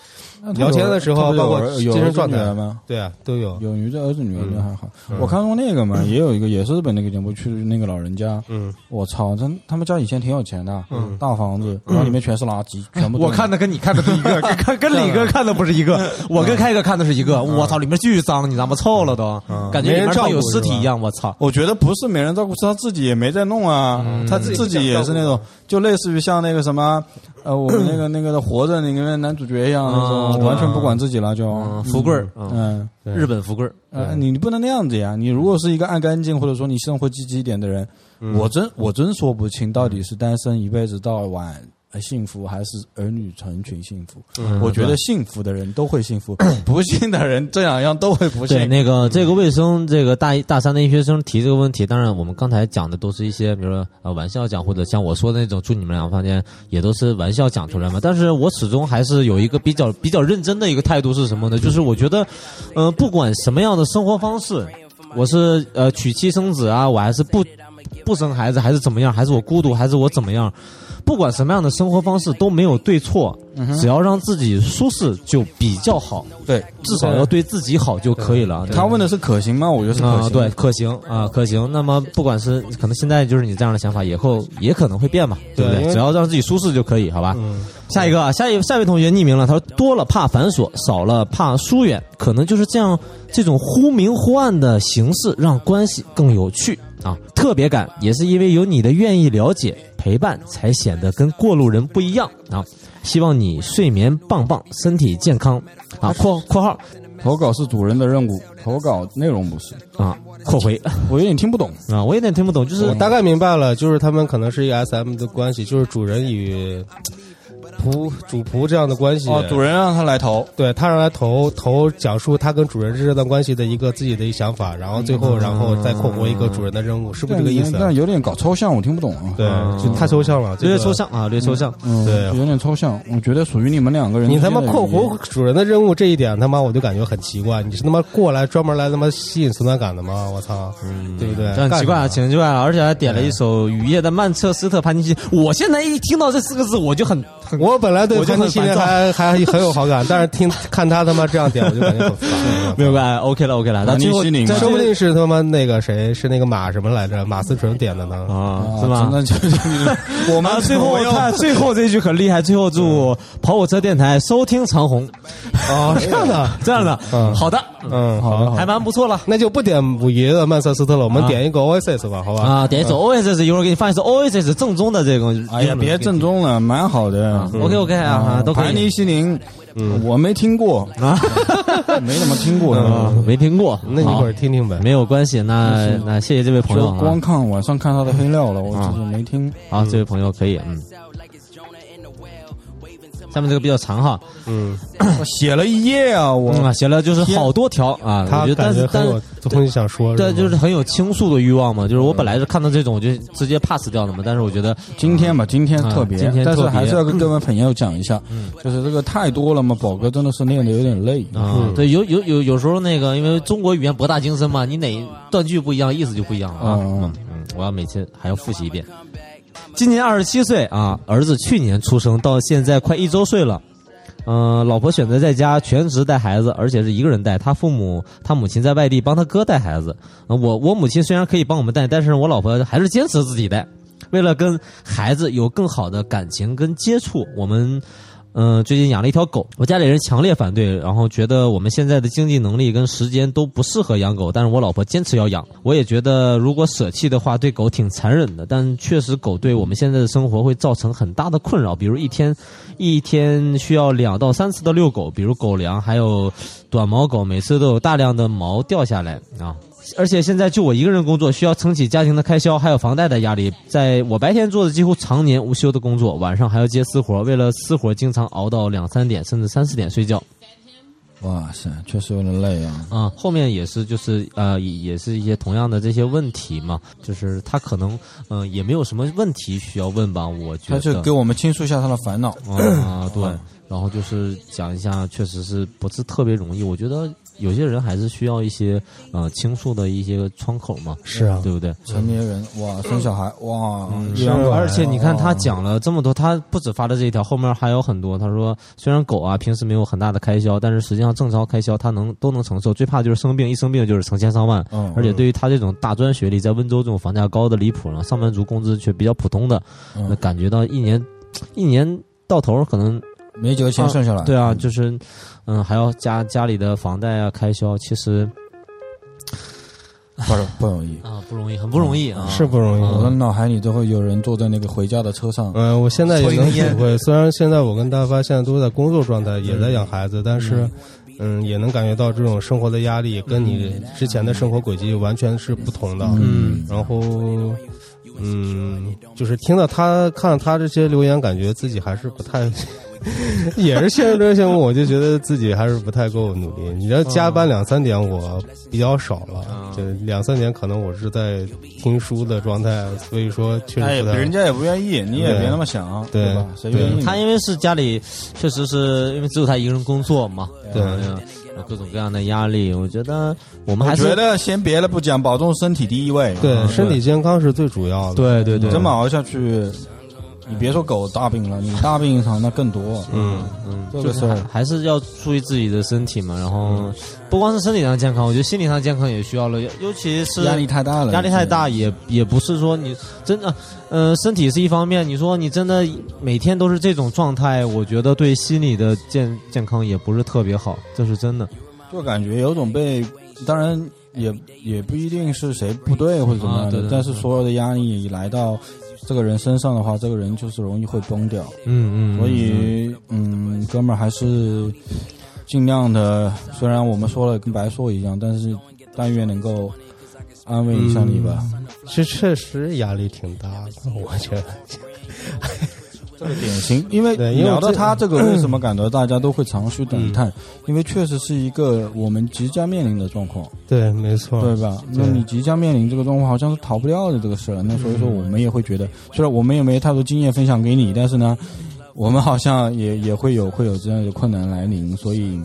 聊天的时候，包括精神状态，吗？对啊，都有。有女的儿子女儿的还好，我看过那个嘛，也有一个也是日本那个节目，去那个老人家，嗯。我操，真他们家以前挺有钱的，嗯。大房子，然后里面全是垃圾，全部我看的跟你看的不一个，跟跟跟李哥看的不是一个，我跟开哥看的是一个。我操，里面巨脏，你知道吗？臭了都，嗯。感觉里面没人照顾像有尸体一样。我操！我觉得不是没人照顾，是他自己也没在弄啊，他自己也是那种，就类似于像那个什么，呃，我们那个 那个的活着里面男主角一样那种，嗯完全不管自己了就，嗯，富贵儿，嗯，日本富贵儿，呃，你你不能那样子呀！你如果是一个爱干净，或者说你生活积极一点的人，我真我真说不清到底是单身一辈子到晚呃幸福，还是儿女成群幸福。嗯我觉得幸福的人都会幸福，不幸的人这两样都会不幸对，幸。那个这个卫生，这个大一大三的医学生提这个问题，当然我们刚才讲的都是一些，比如说呃玩笑讲，或者像我说的那种住你们两个房间，也都是玩笑讲出来嘛。但是我始终还是有一个比较比较认真的一个态度是什么呢？就是我觉得，呃，不管什么样的生活方式，我是呃娶妻生子啊，我还是不不生孩子，还是怎么样，还是我孤独，还是我怎么样。不管什么样的生活方式都没有对错，只要让自己舒适就比较好，对，至少要对自己好就可以了。他问的是可行吗？我觉得是可啊，行。对，可行啊，可行。那么不管是可能现在就是你这样的想法，以后也可能会变嘛，对不对？对只要让自己舒适就可以，好吧？嗯，下一个啊，下一下一位同学匿名了，他说多了怕繁琐，少了怕疏远，可能就是这样，这种忽明忽暗的形式让关系更有趣啊，特别感也是因为有你的愿意了解陪伴，才显得跟过路人不一样啊。希望你睡眠棒棒，身体健康啊。括括号投稿是主人的任务，投稿内容不是。啊，括回 我有点听不懂。啊，我有点听不懂，就是我大概明白了，就是他们可能是一个 S M 的关系，就是主人与仆主仆这样的关系。哦，主人让他来投，对他让他投投讲述他跟主人这段关系的一个自己的一想法，然后最后然后再括弧一个主人的任务，是不是这个意思？但有点搞抽象，我听不懂啊。对，就太抽象了，这略个抽象啊，略抽象。嗯，对有点抽象。我觉得属于你们两个人。你他妈括弧主人的任务这一点，他妈我就感觉很奇怪。你是他妈过来专门来他妈吸引存在感的吗？我操，对不对？这很奇怪啊，干什么挺奇怪了，而且还点了一首雨夜的曼彻斯特潘尼西。我现在一听到这四个字，我就很很我本来对我就潘尼系列很烦躁还 还很有好感，但是听看他他妈这样点，我就感觉很烦。没有关系，OK 了，OK 了。那最后说不定是他妈那个谁是那个马什么来着？马思纯点的呢？啊，啊是吗？那就 我们啊，最后看最后这句很厉害，最后祝跑火车电台收听长虹，哦，这样的，这样的，嗯好的，嗯，好的，还蛮不错了。那就不点五爷的曼彻斯特了，我们点一个 Oasis 吧，好吧？啊，点一首 Oasis，一会儿给你放一首 Oasis 正宗的这个。哎呀，别正宗了，蛮好的。OK OK 啊，都可盘尼以西林，我没听过，啊，没怎么听过。啊没听过，那你一会儿听听呗。没有关系。那那谢谢这位朋友光。看晚上看他的黑料了，我只是没听。好，这位朋友可以，嗯。下面这个比较长哈，嗯，写了一页啊，我。写了就是好多条啊，他我觉得但感觉是但很有东西想说，对，吗？就是很有倾诉的欲望嘛。就是我本来是看到这种我就直接 pass 掉了嘛，但是我觉得今天嘛，今天特别，啊今天但是还是要跟各位 朋友讲一下，嗯。就是这个太多了嘛，宝哥真的是练的有点累。啊，对，有有有有时候那个，因为中国语言博大精深嘛，你哪断句不一样，意思就不一样了啊。嗯嗯嗯，我要每次还要复习一遍。今年二十七岁啊，儿子去年出生，到现在快一周岁了。嗯、老婆选择在家全职带孩子，而且是一个人带。他父母，他母亲在外地帮他哥带孩子。我我母亲虽然可以帮我们带，但是我老婆还是坚持自己带。为了跟孩子有更好的感情跟接触，我们嗯，最近养了一条狗，我家里人强烈反对，然后觉得我们现在的经济能力跟时间都不适合养狗，但是我老婆坚持要养。我也觉得如果舍弃的话，对狗挺残忍的，但确实狗对我们现在的生活会造成很大的困扰，比如一天一天需要两到三次的遛狗，比如狗粮，还有短毛狗，每次都有大量的毛掉下来啊。而且现在就我一个人工作，需要撑起家庭的开销，还有房贷的压力。在我白天做的几乎常年无休的工作，晚上还要接私活，为了私活经常熬到两三点甚至三四点睡觉。哇塞，确实有点累啊。啊、后面也是就是呃，也也是一些同样的这些问题嘛，就是他可能嗯、呃也没有什么问题需要问吧，我觉得。他就给我们倾诉一下他的烦恼。啊、对，然后就是讲一下，确实是不是特别容易。我觉得有些人还是需要一些呃倾诉的一些窗口嘛，是啊对不对？成年人哇，生小孩哇，而且你看他讲了这么多，他不止发的这一条，后面还有很多。他说，虽然狗啊平时没有很大的开销，但是实际上正常开销他能都能承受，最怕就是生病，一生病就是成千上万。嗯而且对于他这种大专学历，在温州这种房价高的离谱了，上班族工资却比较普通的，那嗯感觉到一年一年到头可能没几个钱剩下来。对啊，就是嗯还要加家里的房贷啊开销，其实不是不容易。啊不容易，很不容易啊。是不容易。我的脑海里都会有人坐在那个回家的车上，嗯，我现在也能体会。虽然现在我跟大发现在都在工作状态，也在养孩子，但是，嗯，也能感觉到这种生活的压力跟你之前的生活轨迹完全是不同的。嗯，然后，嗯，就是听到他看到他这些留言，感觉自己还是不太，也是陷入这个项目，我就觉得自己还是不太够努力。你知道加班两三点我比较少了，就两三点可能我是在听书的状态，所以说确哎，实不太。人家也不愿意，你也别那么想，对吧？谁愿意？他因为是家里，确实是因为只有他一个人工作嘛，对各种各样的压力。我觉得我们还是觉得先别的不讲，保重身体第一位。对啊身体健康是最主要的。对对对，这么熬下去，你别说狗大病了，你大病一场那更多。嗯，嗯，这个就是还事儿还是要注意自己的身体嘛。然后不光是身体上健康，我觉得心理上健康也需要了，尤尤其是压力太大了，压力太大也也不是说你真的，呃，身体是一方面，你说你真的每天都是这种状态，我觉得对心理的健健康也不是特别好，这是真的。就感觉有种被，当然也也不一定是谁不对或者怎么样的，啊对对但是所有的压力一来到这个人身上的话，这个人就是容易会崩掉。嗯嗯所以，嗯，哥们儿还是尽量的，虽然我们说了跟白说一样，但是但愿能够安慰一下你吧。其实确实压力挺大的，我觉得。这个典型，因为聊到他这个，为什么 感到大家都会长吁短叹？因为确实是一个我们即将面临的状况。对，没错。对吧？那你即将面临这个状况，好像是逃不掉的这个事儿。那所以说，我们也会觉得，虽然我们也没太多经验分享给你，但是呢，我们好像也也会有会有这样的困难来临。所以，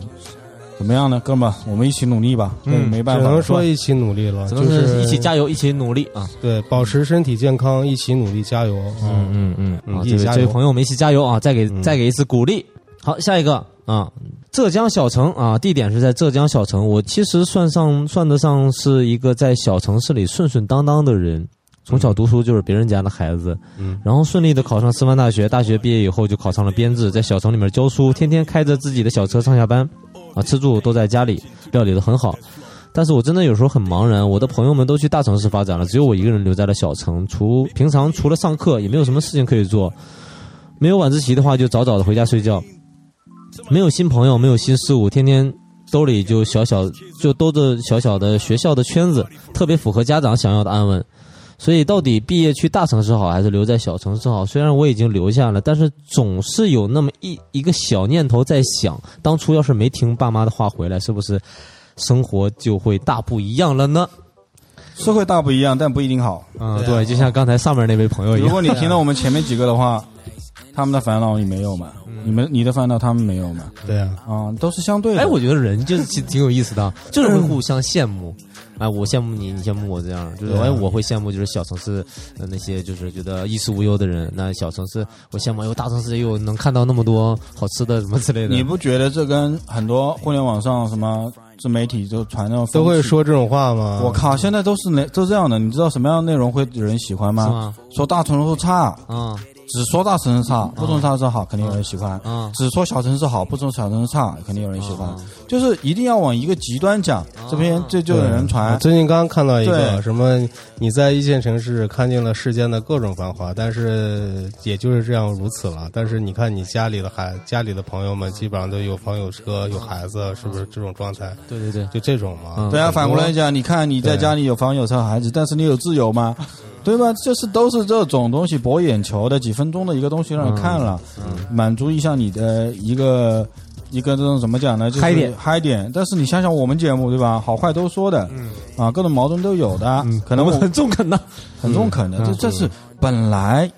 怎么样呢，哥们儿，我们一起努力吧。嗯，没办法，只能说一起努力了，只能就是一起加油，一起努力啊！对，保持身体健康，一起努力，加油。嗯嗯嗯，啊，这嗯一起加油位这位朋友，我们一起加油啊！再给嗯再给一次鼓励。好，下一个啊，浙江小城啊，地点是在浙江小城。我其实算上算得上是一个在小城市里顺顺当当的人，从小读书就是别人家的孩子，嗯，然后顺利的考上师范大学，大学毕业以后就考上了编制，在小城里面教书，天天开着自己的小车上下班，啊，吃住都在家里，料理的很好。但是我真的有时候很茫然，我的朋友们都去大城市发展了，只有我一个人留在了小城。除平常除了上课，也没有什么事情可以做。没有晚自习的话，就早早的回家睡觉。没有新朋友，没有新事物，天天兜里就小小就兜着小小的学校的圈子，特别符合家长想要的安稳。所以，到底毕业去大城市好，还是留在小城市好？虽然我已经留下了，但是总是有那么一一个小念头在想：当初要是没听爸妈的话回来，是不是生活就会大不一样了呢？社会大不一样，但不一定好。嗯，对，就像刚才上面那位朋友一样。如果你听到我们前面几个的话，他们的烦恼你没有嘛？你们你的烦恼他们没有嘛？对啊，啊，都是相对的。哎，我觉得人就是挺挺有意思的，就是会互相羡慕。哎，我羡慕你，你羡慕我，这样就是哎，我会羡慕就是小城市的那些就是觉得衣食无忧的人。那小城市我羡慕，哎呦，大城市又能看到那么多好吃的什么之类的。你不觉得这跟很多互联网上什么自媒体就传那种都会？说这种话吗？我靠，现在都是那都这样的。你知道什么样的内容会有人喜欢吗？吗？说大城市差，啊只说大城市差，不说大城市好，肯定有人喜欢；啊只说小城市好，不说小城市差，肯定有人喜欢啊。就是一定要往一个极端讲，这边这就有人传。最近刚刚看到一个什么，你在一线城市看见了世间的各种繁华，但是也就是这样如此了。但是你看你家里的孩，家里的朋友们基本上都有房有车有孩子，是不是这种状态？对对对，就这种嘛。嗯对啊，反过来讲，你看你在家里有房有车孩子，但是你有自由吗？对吧？就是都是这种东西博眼球的，几分钟的一个东西让你看了，满足一下你的一个一个这种怎么讲呢？就是嗨点嗨点。但是你想想我们节目对吧？好坏都说的，啊，各种矛盾都有的，可能很中肯的。很中肯的。嗯这这是本来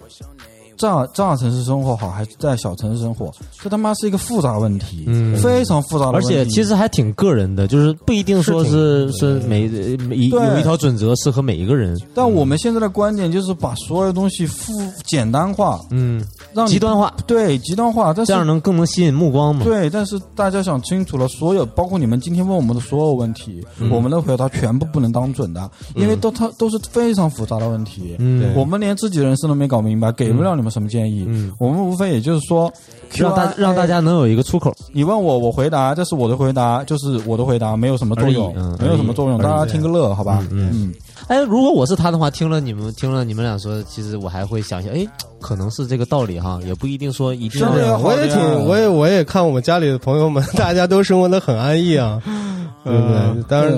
大大城市生活好，还是在小城市生活？这他妈是一个复杂问题，嗯非常复杂的而问题。且其实还挺个人的，就是不一定说是是每每一对有一条准则适合每一个人。但我们现在的观点就是把所有东西复简单化，嗯，让极端化，对极端化，但是这样能更能吸引目光嘛。对，但是大家想清楚了，所有包括你们今天问我们的所有问题，嗯我们的回答全部不能当准的，因为都它都是非常复杂的问题。嗯我们连自己人生都没搞明白，给不了你们什么建议。嗯我们无非也就是说，让大让大家能有一个出口。你问我，我回答，这是我的回答，就是我的回答，没有什么作用嗯，没有什么作用，大家听个乐，好吧？嗯嗯，哎，如果我是他的话，听了你们听了你们俩说，其实我还会想想，哎，可能是这个道理哈，也不一定说一定要是的呀我也挺，我也我也看我们家里的朋友们，大家都生活的很安逸啊，对不对？当然，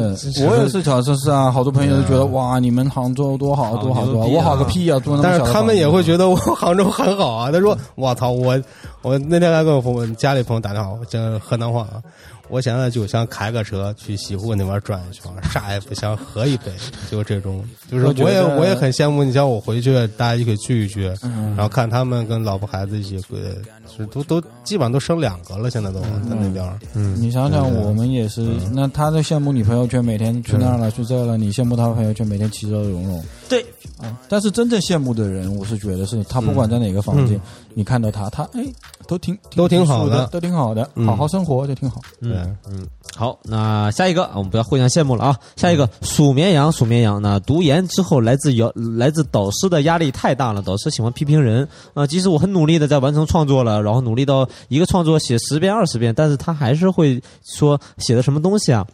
我也是小城市啊，好多朋友都觉得哇，你们杭州多好多好多我好个屁啊，住那么但是他们也会觉得我杭州很好啊。他说：“我操，我我那天来跟我朋友家里朋友打电话，我讲河南话啊。我现在就想开个车去西湖那边转一圈，啥也不想，喝一杯，就这种。就是我也我也很羡慕，你像我回去，大家一起聚一聚，嗯然后看他们跟老婆孩子一起都都基本上都生两个了，现在都在那边。嗯，你想想，我们也是，那他在羡慕你朋友圈每天去那儿了去这儿了，你羡慕他朋友圈每天其乐融融。对啊，但是真正羡慕的人，我是觉得是他不管在哪个房间，你看到他，他哎都挺都挺好的的，都挺好的，嗯好好生活就挺好。对，嗯，好，那下一个我们不要互相羡慕了啊。下一个数绵羊，数绵羊。呢读研之后，来自摇来自导师的压力太大了，导师喜欢批评人啊、即使我很努力的在完成创作了，然后努力到一个创作写十遍二十遍，但是他还是会说写的什么东西啊？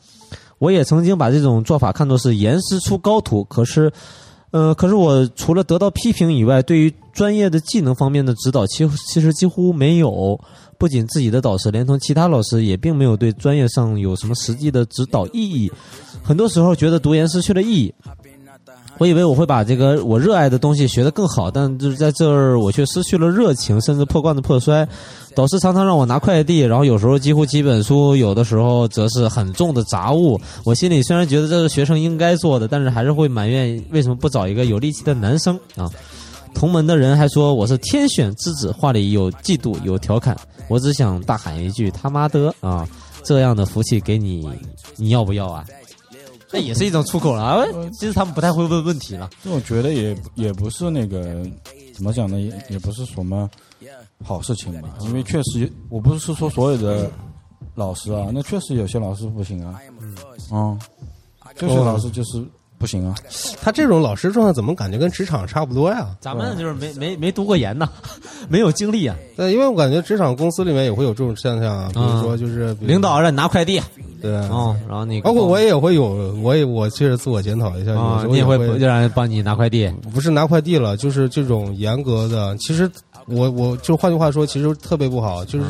我也曾经把这种做法看作是严师出高徒，可是。呃，可是我除了得到批评以外，对于专业的技能方面的指导，其其实几乎没有。不仅自己的导师，连同其他老师也并没有对专业上有什么实际的指导意义。很多时候觉得读研失去了意义。我以为我会把这个我热爱的东西学得更好，但就是在这儿我却失去了热情，甚至破罐子破摔。导师常常让我拿快递，然后有时候几乎几本书，有的时候则是很重的杂物。我心里虽然觉得这是学生应该做的，但是还是会埋怨为什么不找一个有力气的男生啊。同门的人还说我是天选之子，话里有嫉妒有调侃。我只想大喊一句他妈的啊！这样的福气给你，你要不要啊？那也是一种出口了啊！其实他们不太会问问题了。这我觉得也也不是那个怎么讲呢，也也不是什么好事情吧，因为确实我不是说所有的老师啊，那确实有些老师不行啊，嗯，有些老师就是不行啊，他这种老师状态怎么感觉跟职场差不多呀？咱们就是没没没读过研呢，没有经历啊。对，因为我感觉职场公司里面也会有这种现象啊，比如说就是领导让你拿快递，对，哦，然后你包括我也会有，我也我确实自我检讨一下，有时，候也会会让人帮你拿快递，不是拿快递了，就是这种严格的。其实我我就换句话说，其实特别不好，就是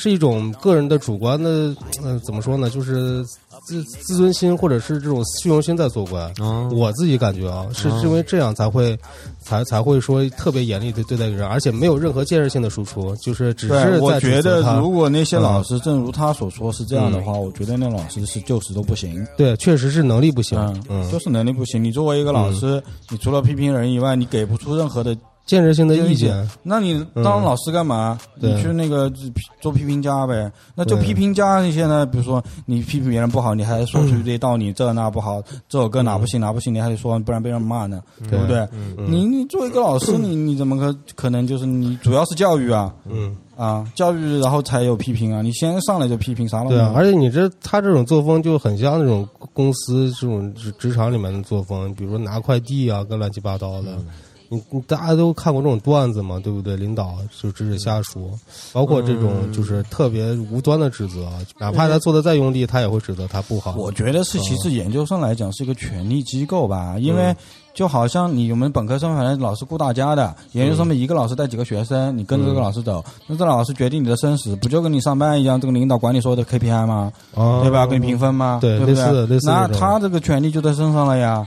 是一种个人的主观的，嗯、怎么说呢？就是自自尊心或者是这种虚荣心在作怪。嗯我自己感觉啊，是是因为这样才会才才会说特别严厉的对待一个人，而且没有任何建设性的输出，就是只是，我觉得。如果那些嗯老师正如他所说是这样的话，我觉得那老师是就是都不行。对，确实是能力不行。嗯，嗯，就是能力不行。你作为一个老师，你除了批评人以外，你给不出任何的建设性的意意见见。那你当老师干嘛？对你去那个做批评家呗。那就批评家那些呢？比如说你批评别人不好，你还说出一堆道理，这那不好，这首歌哪不行哪不行，你还得说，不然被人骂呢，对不对？你你作为一个老师，你你怎么可可能就是你主要是教育啊嗯，啊教育，然后才有批评啊。你先上来就批评啥都没有对啊，而且你这他这种作风就很像那种公司这种职职场里面的作风，比如说拿快递啊，跟乱七八糟的。你你大家都看过这种段子嘛，对不对？领导就指指下属，包括这种就是特别无端的指责，哪怕他做的再用力，他也会指责他不好。我觉得是，其实研究生来讲是一个权力机构吧，因为就好像你我们本科生反正老师顾大家的，研究生们一个老师带几个学生，你跟着这个老师走，那这老师决定你的生死，不就跟你上班一样，这个领导管你所有的 KPI 吗？啊，对吧？给你评分吗？对对不对类似类似那他这个权利就在身上了呀。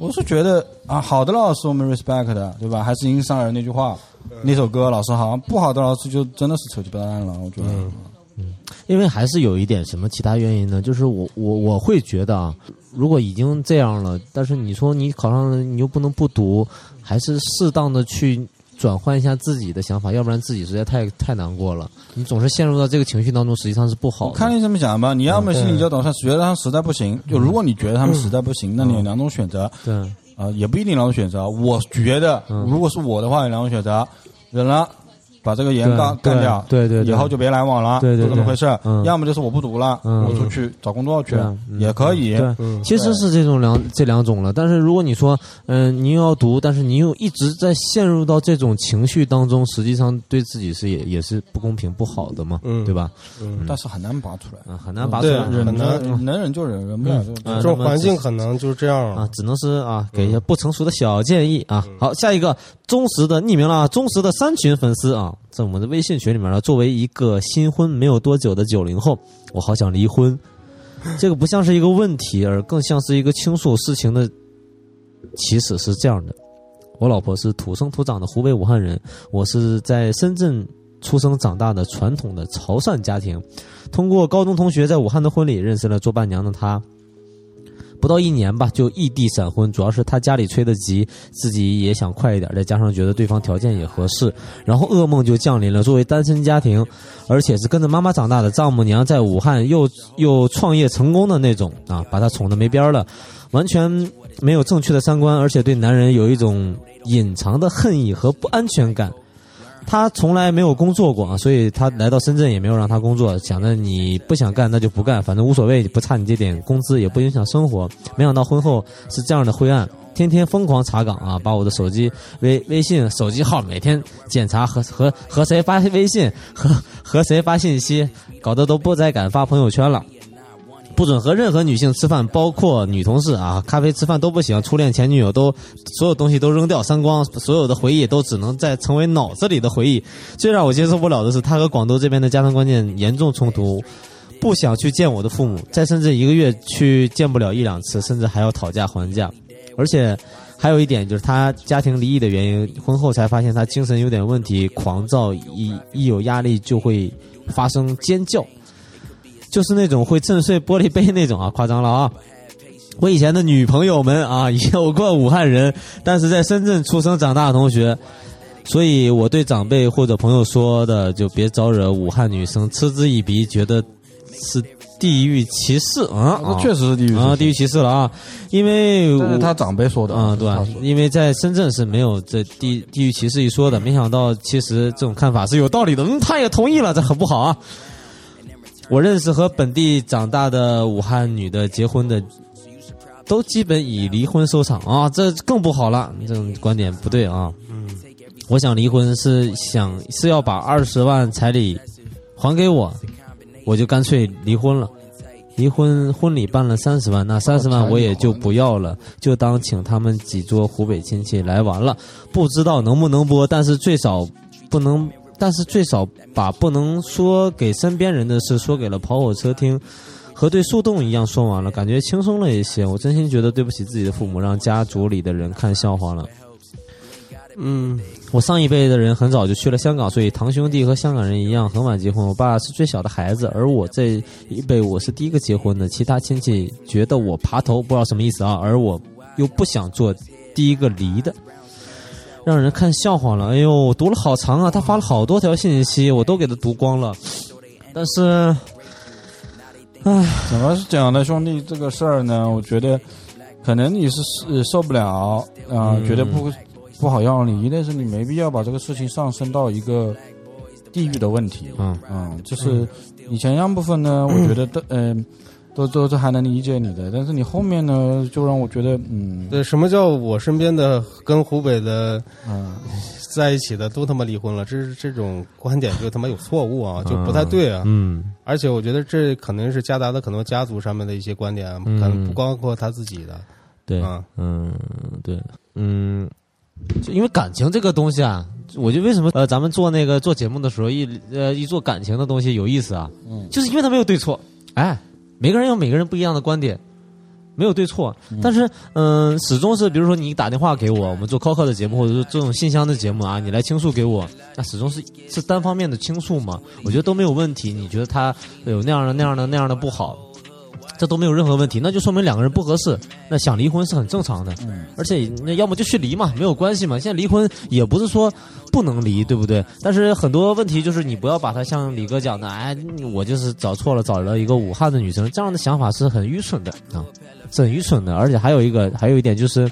我是觉得啊，好的老师我们 respect 的，对吧？还是殷商人那句话，那首歌老师好，不好的老师就真的是扯鸡巴蛋了。我觉得，嗯因为还是有一点什么其他原因呢？就是我我我会觉得啊，如果已经这样了，但是你说你考上了，你又不能不读，还是适当的去转换一下自己的想法，要不然自己实在太太难过了。你总是陷入到这个情绪当中，实际上是不好的。看你怎么想吧。你要么心理教导他觉得他们实在不行，就如果你觉得他们实在不行，那你有两种选择对，啊，也不一定两种选择。我觉得如果是我的话，有两种选择，忍了。把这个研对干干掉，对对对以后就别来往了，对对对就这么回事嗯要么就是我不读了，嗯我出去找工作去也可以。对，嗯其实是这种两这两种了。但是如果你说，嗯、你又要读，但是你又一直在陷入到这种情绪当中，实际上对自己是也也是不公平、不好的嘛，嗯对吧？嗯但是很难拔出来。嗯，很难拔出来。忍很难能忍就忍，忍不了就嗯这环境可能就是这样啊，只能是啊，给一些不成熟的小建议啊。好，下一个忠实的匿名了啊，忠实的三群粉丝啊，在我们的微信群里面呢，作为一个新婚没有多久的九零后，我好想离婚。这个不像是一个问题，而更像是一个倾诉事情的起始是这样的：我老婆是土生土长的湖北武汉人，我是在深圳出生长大的传统的潮汕家庭。通过高中同学在武汉的婚礼认识了做伴娘的她。不到一年吧，就异地闪婚，主要是他家里催得急，自己也想快一点，再加上觉得对方条件也合适，然后噩梦就降临了。作为单身家庭，而且是跟着妈妈长大的丈母娘，在武汉又又创业成功的那种啊，把他宠得没边儿了，完全没有正确的三观，而且对男人有一种隐藏的恨意和不安全感。他从来没有工作过啊，所以他来到深圳也没有让他工作，想着你不想干那就不干，反正无所谓，不差你这点工资，也不影响生活。没想到婚后是这样的灰暗，天天疯狂查岗啊，把我的手机微微信手机号每天检查和和和谁发微信和和谁发信息，搞得都不再敢发朋友圈了。不准和任何女性吃饭，包括女同事啊，咖啡吃饭都不行。初恋前女友都所有东西都扔掉删光，所有的回忆都只能在成为脑子里的回忆。最让我接受不了的是，他和广州这边的家庭观念严重冲突，不想去见我的父母，在深圳一个月去见不了一两次，甚至还要讨价还价。而且还有一点就是他家庭离异的原因，婚后才发现他精神有点问题，狂躁，一一有压力就会发生尖叫。就是那种会震碎玻璃杯那种啊，夸张了啊！我以前的女朋友们啊，有过武汉人，但是在深圳出生长大的同学，所以我对长辈或者朋友说的，就别招惹武汉女生，嗤之以鼻，觉得是地域歧视啊！那确实是地域啊，地域歧视了啊！因为这是他长辈说的啊，对因为在深圳是没有这地地域歧视一说的，没想到其实这种看法是有道理的。嗯，他也同意了，这很不好啊。我认识和本地长大的武汉女的结婚的，都基本以离婚收场啊，这更不好了。这种观点不对啊。嗯，我想离婚是想是要把二十万彩礼还给我，我就干脆离婚了。离婚婚礼办了三十万，那三十万我也就不要了，就当请他们几桌湖北亲戚来玩了。不知道能不能播，但是最少不能，但是最少把不能说给身边人的事说给了跑火车听，和对树洞一样说完了，感觉轻松了一些。我真心觉得对不起自己的父母，让家族里的人看笑话了。嗯，我上一辈的人很早就去了香港，所以堂兄弟和香港人一样很晚结婚。我爸是最小的孩子，而我这一辈我是第一个结婚的。其他亲戚觉得我爬头，不知道什么意思啊，而我又不想做第一个离的，让人看笑话了。哎呦，我读了好长啊，他发了好多条信息，我都给他读光了。但是，唉，怎么是讲呢，兄弟？这个事儿呢，我觉得可能你是是受不了啊、嗯觉得不不好要你，但是你没必要把这个事情上升到一个地域的问题。嗯嗯，就是你前两部分呢，我觉得都嗯、都都都还能理解你的，但是你后面呢，就让我觉得嗯对，什么叫我身边的跟湖北的嗯在一起的都他妈离婚了？这是这种观点就他妈有错误啊，就不太对啊。嗯而且我觉得这可能是夹杂的可能家族上面的一些观点，啊可能不包括他自己的。对，啊嗯，对，嗯，就因为感情这个东西啊，我就为什么呃，咱们做那个做节目的时候一呃一做感情的东西有意思啊，嗯就是因为它没有对错，哎，每个人有每个人不一样的观点。没有对错，但是嗯、始终是比如说你打电话给我，我们做 COCO 的节目，或者是这种信箱的节目啊，你来倾诉给我，那始终是是单方面的倾诉嘛，我觉得都没有问题。你觉得他有那样的那样的那样的不好，这都没有任何问题，那就说明两个人不合适，那想离婚是很正常的。嗯而且那要么就去离嘛，没有关系嘛。现在离婚也不是说不能离，对不对？但是很多问题就是你不要把它像李哥讲的，哎，我就是找错了，找了一个武汉的女生，这样的想法是很愚蠢的啊，是很愚蠢的。而且还有一个，还有一点就是。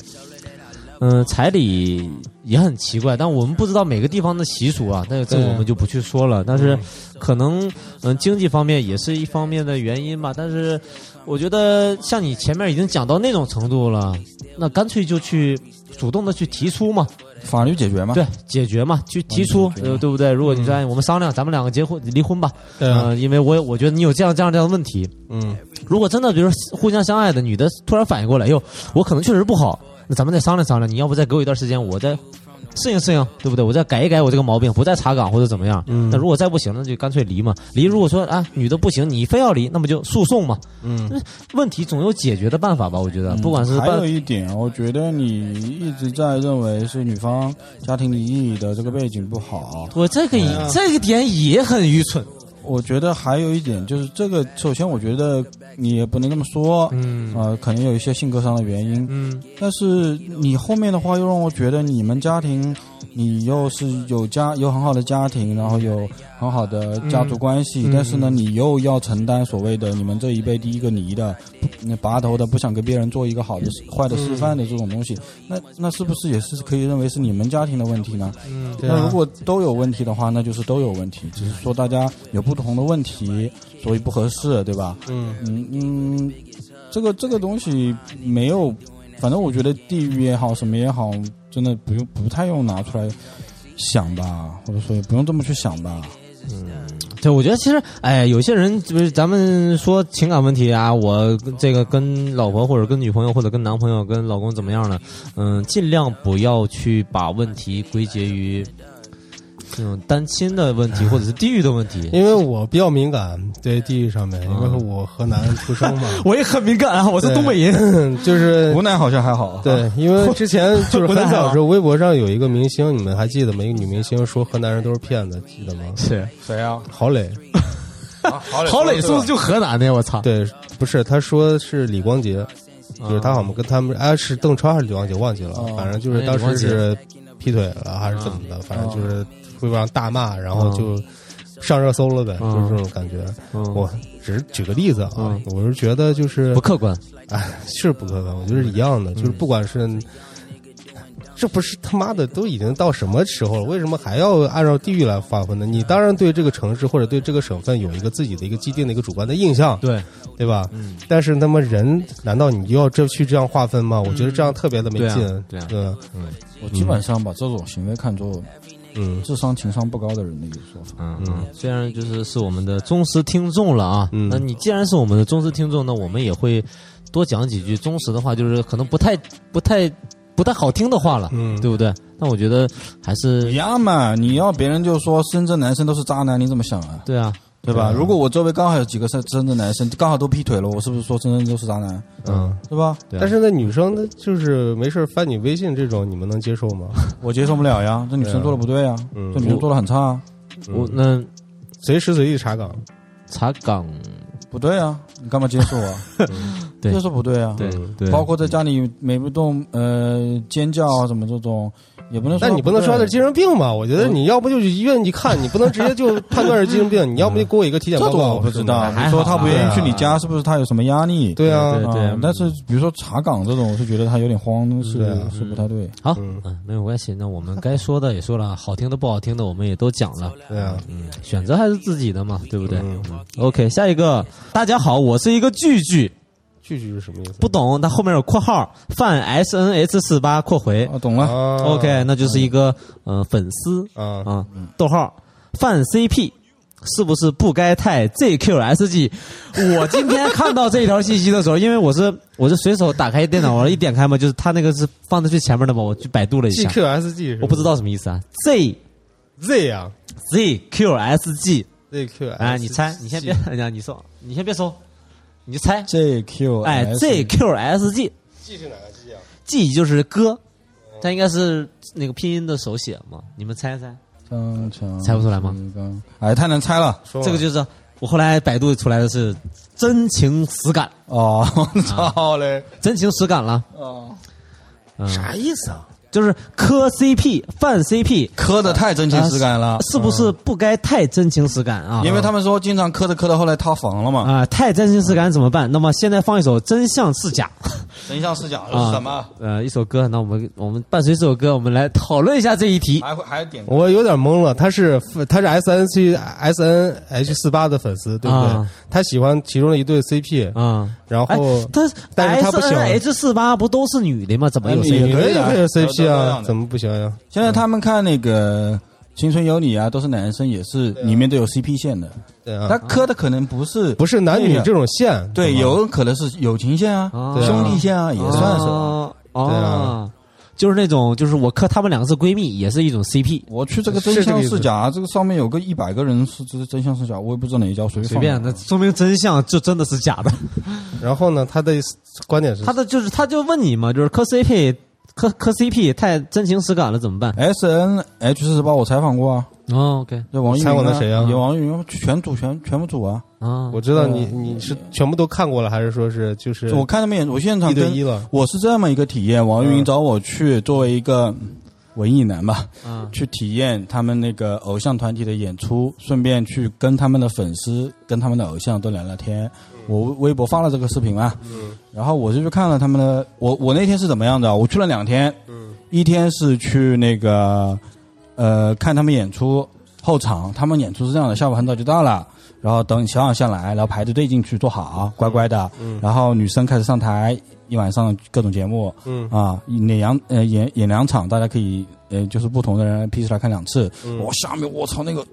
嗯，彩礼也很奇怪，但我们不知道每个地方的习俗啊，那这我们就不去说了。但是可能嗯，经济方面也是一方面的原因吧。但是我觉得像你前面已经讲到那种程度了，那干脆就去主动的去提出嘛，法律解决嘛。对，解决嘛，去提出，呃，对不对？如果你说、哎我们商量，咱们两个结婚离婚吧，对啊呃，因为我我觉得你有这样这样这样的问题，嗯，如果真的比如说互相相爱的女的突然反应过来，哟，我可能确实不好，那咱们再商量商量，你要不再给我一段时间，我再适应适应，对不对？我再改一改我这个毛病，不再查岗或者怎么样。嗯那如果再不行，那就干脆离嘛。离如果说啊女的不行，你非要离，那么就诉讼嘛。嗯问题总有解决的办法吧？我觉得，不管是嗯还有一点，我觉得你一直在认为是女方家庭离异的这个背景不好。我这个这个点也很愚蠢。我觉得还有一点就是这个，首先我觉得你也不能这么说，嗯。呃，可能有一些性格上的原因，嗯。但是你后面的话又让我觉得你们家庭，你又是有家有很好的家庭，然后有很好的家族关系，嗯但是呢，你又要承担所谓的你们这一辈第一个离的，那拔头的不想给别人做一个好的坏的示范的这种东西，那那是不是也是可以认为是你们家庭的问题呢？嗯对啊那如果都有问题的话，那就是都有问题，只是说大家有不同的问题，所以不合适，对吧？嗯嗯嗯，这个这个东西没有，反正我觉得地域也好，什么也好，真的不用不太用拿出来想吧，或者说也不用这么去想吧。嗯对，我觉得其实，哎，有些人就是咱们说情感问题啊，我这个跟老婆或者跟女朋友或者跟男朋友跟老公怎么样呢？嗯，尽量不要去把问题归结于这种单亲的问题 或者是地域的问题。因为我比较敏感，对地域上面，因为我河南出生嘛，我也很敏感啊，我是东北人。就是湖南好像还好，对，因为之前就是很早时候，微博上有一个明星，你们还记得吗？一个女明星说河南人都是骗子，记得吗？是谁啊？郝蕾，郝郝蕾是不是就河南的？我操！对，不是，他说是李光洁，就是他好像跟他们，哎，是邓超还是李光洁忘记了，哦反正就是当时是劈腿了还是怎么的，反正就是微博上大骂，然后就上热搜了呗，嗯就是这种感觉。嗯我只是举个例子啊嗯，我是觉得就是不客观。哎，是不客观，我觉得是一样的，就是不管是。这不是他妈的都已经到什么时候了？为什么还要按照地域来划分呢？你当然对这个城市或者对这个省份有一个自己的一个既定的一个主观的印象，对，对吧？嗯但是那么人，难道你就要这去这样划分吗？我觉得这样特别的没对啊劲。对啊对吧我基本上把这种行为看作嗯智商情商不高的人的一个说法。嗯嗯，虽然就是是我们的忠实听众了啊，嗯那你既然是我们的忠实听众，那我们也会多讲几句忠实的话，就是可能不太不太不太好听的话了，嗯对不对？那我觉得还一是样嘛，你要别人就说深圳男生都是渣男，你怎么想啊？对啊，对吧？如果我周围刚好有几个深深圳男生，刚好都劈腿了，我是不是说深圳都是渣男？嗯。对吧？但是那女生，她就是没事翻你微信这种，你们能接受吗？我接受不了呀，这女生做的不对呀，嗯这女生做的很差啊，我那随时随地查岗。查岗，不对啊，你干嘛接受啊？对这是不对啊。对嗯对，包括在家里没不动呃尖叫啊什么这种，也不能说。但你不能说他是精神病吧？我觉得你要不就去医院一看，你不能直接就判断是精神病，你要不就给我一个体检报告。我不知道。你说他不愿意去你家，是不是他有什么压力？对啊，对对啊但是比如说查岗这种，我是觉得他有点慌，是啊是不太对。好，嗯嗯，没有关系，那我们该说的也说了，好听的不好听的我们也都讲了，对啊，嗯，选择还是自己的嘛，对不对？OK，下一个，大家好，我是一个句句，句句是什么意思？不懂，它后面有括号，范 S N H 四八括回。啊，懂了。啊，OK，那就是一个呃粉丝啊，啊，逗号。范 CP。是不是不该太 ZQSG？我今天看到这条信息的时候，因为我是我是随手打开电脑，我一点开嘛，就是它那个是放在最前面的嘛，我去百度了一下，，ZQSG 我不知道什么意思啊，Z Z 啊？ZQSG，ZQ 哎，你猜，你先别，你你说，你先别搜，你猜，JQ 哎，ZQSG，G 是哪个 G 啊？G？就是歌，它应该是那个拼音的手写嘛，你们猜猜，猜不出来吗？哎，太难猜了。说这个就是我后来百度出来的是真情实感，哦，操嘞！真情实感了，哦，嗯，啥意思啊？就是磕 CP 犯 CP 磕的太真情实感了，是不是不该太真情实感啊？因为他们说经常磕着磕着，后来塌房了嘛。啊、太真情实感怎么办？那么现在放一首《真相是假》。真相是假啊是什么？呃，一首歌，那我们我们伴随这首歌，我们来讨论一下这一题。还会还点我有点懵了，他是他是 S N C S N H 四八的粉丝，对不对啊？他喜欢其中的一对 CP，啊、然哎后，他但是他 S 不喜 N 欢 H 四八不都是女的吗？怎么有哎 C？也可以的也可以是都 CP 啊，怎么不行呀？现在他们看那个《青春有你》啊，都是男生，也是里面都有 CP 线的。对啊。他，磕的可能不是不是男女这种线，对，有可能是友情线啊、兄弟线啊，也算是。哦。对啊。就是那种就是我磕他们两个是闺蜜，也是一种 CP。我去这个真相视角啊，这个上面有个一百个人是这是真相是假，我也不知道哪一家，随便随便，那说明真相就真的是假的。然后呢，他的观点是他的就是他就问你嘛，就是磕 CP 磕磕 CP 太真情实感了怎么办？S N H 四十八我采访过啊，哦，OK。就网易云采访的谁啊？有网易云全组全全部组啊，啊，我知道你你是全部都看过了，还是说是就是我看他们演，我现场一对跟一了？我是这么一个体验，王玉云嗯。找我去作为一个文艺男吧，嗯去体验他们那个偶像团体的演出，顺便去跟他们的粉丝、跟他们的偶像都聊聊天。我微博发了这个视频嘛，嗯然后我就去看了他们的。我我那天是怎么样的？我去了两天，嗯一天是去那个呃看他们演出后场，他们演出是这样的，下午很早就到了。然后等小养下来，然后排着队进去坐好，乖乖的。嗯然后女生开始上台，一晚上各种节目，嗯啊，演两呃演演两场，大家可以呃就是不同的人 P 出来看两次。嗯我下面我操那个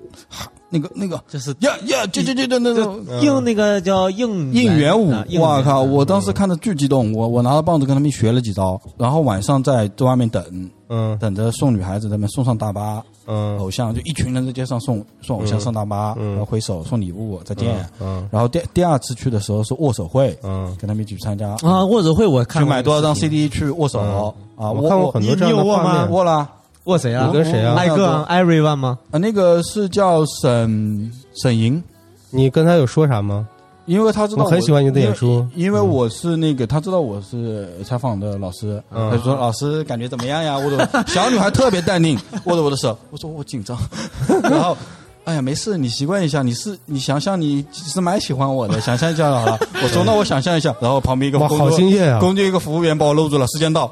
那个那个就是呀呀，这这这这那个应那个叫应应援舞我靠！嗯我当时看的巨激动，我我拿着棒子跟他们学了几招，然后晚上在在外面等，嗯等着送女孩子，他们送上大巴，嗯偶像就一群人在街上送送偶像上大巴，嗯然后挥手送礼物，再见。嗯然后第第二次去的时候是握手会，嗯，跟他们一起去参加啊，握手会我看去买多少张 CD 去握手啊？我看过很多这样的你你有握吗画面。握了握谁啊？你跟谁啊挨个啊 everyone 吗？啊，那个是叫沈沈莹。你跟他有说啥吗？因为他知道我很喜欢你的演出因为我是那个他知道我是采访的老师，嗯他就说老师感觉怎么样呀？握着我 小女孩特别淡定，握 着我的手，我说我紧张，然后。哎呀，没事，你习惯一下。你是你想象你是蛮喜欢我的，想象一下就好了。我说那我想象一下，然后旁边一个哇，好敬业啊！工作一个服务员把我搂住了，时间到，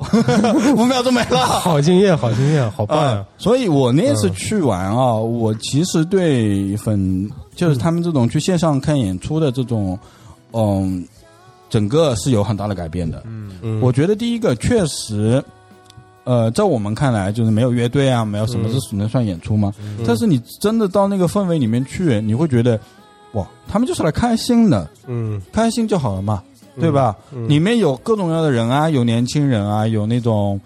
五秒钟没了。好敬业，好敬业，好棒！所以我那次去玩啊，我其实对粉就是他们这种去线上看演出的这种，嗯，整个是有很大的改变的。嗯我觉得第一个确实，呃，在我们看来就是没有乐队啊，没有什么，是只能算演出吗？但是你真的到那个氛围里面去，你会觉得，哇，他们就是来开心的，嗯，开心就好了嘛，对吧？嗯里面有各种各样的人啊，有年轻人啊，有那种。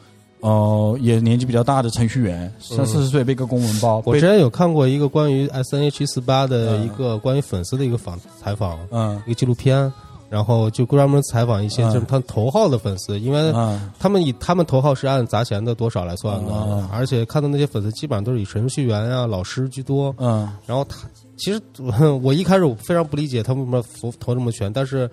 呃，也年纪比较大的程序员，三四十岁背个公文包，我之前有看过一个关于 S N H 四八的一个关于粉丝的一个访采访，嗯。一个纪录片，然后就专门采访一些嗯。就是他头号的粉丝，因为嗯。他们以他们头号是按砸钱的多少来算的嗯，而且看到那些粉丝基本上都是以程序员呀、老师居多，嗯。然后他其实 我一开始我非常不理解他为什么投投这么全，但是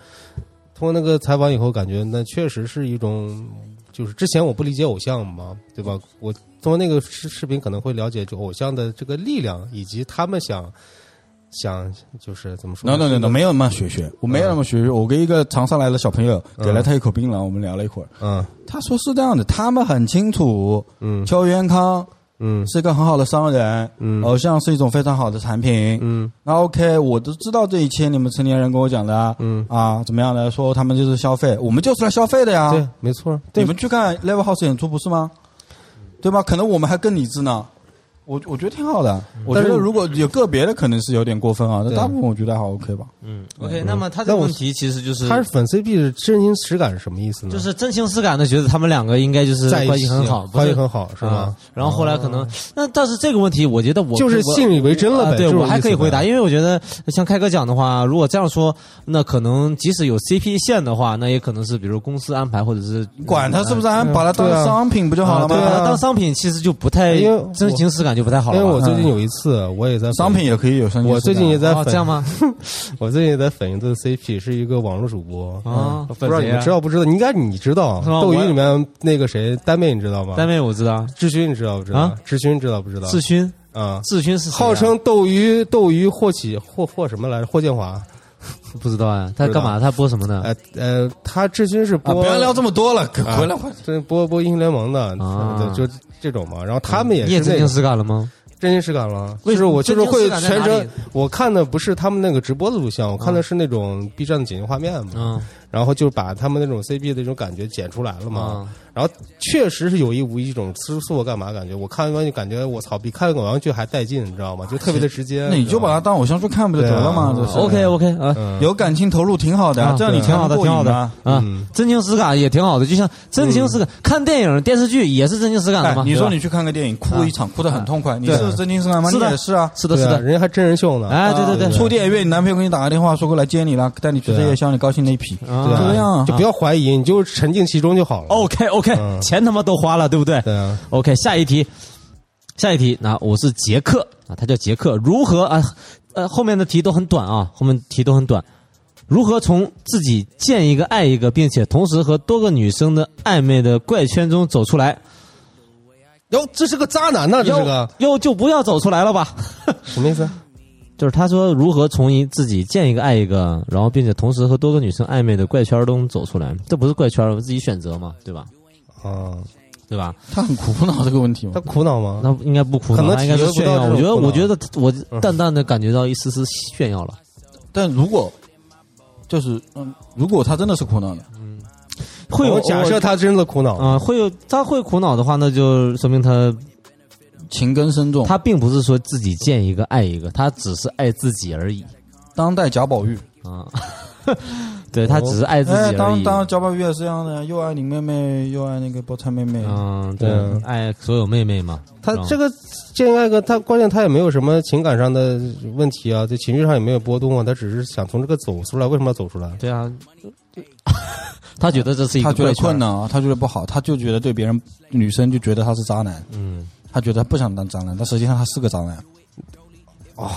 通过那个采访以后，感觉那确实是一种，就是之前我不理解偶像嘛，对吧？我通过那个视视频可能会了解就偶像的这个力量，以及他们想想就是怎么说，no no no no，没有，有那么学学，我没有那么学学。我跟一个长沙来的小朋友给了他一口槟榔，我们聊了一会儿。嗯他说是这样的，他们很清楚，嗯邱元康嗯是一个很好的商人，嗯偶像是一种非常好的产品。嗯那 OK，我都知道这一切，你们成年人跟我讲的啊，嗯，啊，怎么样来？说他们就是消费，我们就是来消费的呀。对，没错，对你们去看 Live House 演出不是吗？对吧？可能我们还更理智呢。我我觉得挺好的，我觉但是得如果有个别的可能是有点过分啊，那大部分我觉得还 OK 吧。嗯，OK，那么他这个问题其实就是他是粉 CP 是真情实感是什么意思呢？就是真情实感的觉得他们两个应该就是在一起关系很好，关系很好是啊吗？然后后来可能，那但是这个问题，我觉得我就是信以为真了呗啊对我还可以回答，因为我觉得像开哥讲的话，如果这样说，那可能即使有 CP 线的话，那也可能是比如公司安排或者是管他是不是，安把它当商品不就好了吗？把它当商品，其实就不太真情实感就不太好因为。我最近有一次，我也在商品也可以有商品我最近也在哦，粉这样吗？我最近也在粉一对 CP，是一个网络主播啊不知道你们知道不知道？应该你知道，斗鱼里面那个谁丹妹你知道吗？单妹我知道，志勋你知道不知道啊？志勋知道不知道？志勋，啊，志勋是啊号称斗鱼斗鱼霍启霍霍什么来着？霍建华。不知道啊，他干嘛？他播什么呢？呃呃，他至今是啊，播不要聊这么多了，啊回来回来。这播播英雄联盟的就这种嘛。然后他们也你也真情实感了吗？真情实感了，为就是我就是会全程，我看的不是他们那个直播的录像，我看的是那种 B 站的剪辑画面嘛。嗯然后就把他们那种 CP 的那种感觉剪出来了嘛。啊然后确实是有意无意一种吃醋干嘛感觉，我看完就感觉我操，比看偶像剧还带劲，你知道吗？就特别的直接。那你就把它当偶像剧看不就得了吗？OK OK 啊。嗯有感情投入挺好的啊，这样你挺好的，挺好的啊。真情实感也挺好的，就像真情实感，看电影、电视剧也是真情实感的嘛。，哎你说你去看个电影，哭一场，哭得很痛快，你是真情实感吗？是的是啊。是的，是的，人家还真人秀呢。哎，对对对，出电影院，你男朋友给你打个电话，说过来接你了，带你去吃夜宵，你高兴的一批，啊对啊就这样啊。就不要怀疑，你就沉浸其中就好了。OK OK，嗯钱他妈都花了，对不对对啊，？OK，下一题，下一题，那我是杰克啊，他叫杰克，如何啊？呃，后面的题都很短啊，后面题都很短。如何从自己见一个爱一个，并且同时和多个女生的暧昧的怪圈中走出来？哟，这是个渣男呐，这是个又又就不要走出来了吧？什么意思？就是他说如何从一自己见一个爱一个，然后并且同时和多个女生暧昧的怪圈中走出来，这不是怪圈，我自己选择嘛，对吧？啊，对吧？他很苦恼这个问题吗他？苦恼吗？那应该不苦恼，他应该是炫耀。我觉得，我觉得我淡淡的感觉到一丝丝炫耀了。但如果就是嗯，如果他真的是苦恼的，嗯会有假设他真的苦恼，啊、会有他会苦恼的话，那就说明他情根深重，他并不是说自己见一个爱一个，他只是爱自己而已当代贾宝玉，啊。对他只是爱自己哎，而已。当当贾宝玉也是这样的，又爱林妹妹，又爱那个菠菜妹妹，嗯，对对，爱所有妹妹嘛。他这个见爱个，他关键他也没有什么情感上的问题啊，这情绪上也没有波动啊，他只是想从这个走出来。为什么要走出来？对啊，他觉得这是一个他觉得困难啊，他觉得不好，他就觉得对别人女生就觉得他是渣男，嗯，他觉得他不想当渣男，但实际上他是个渣男。哦，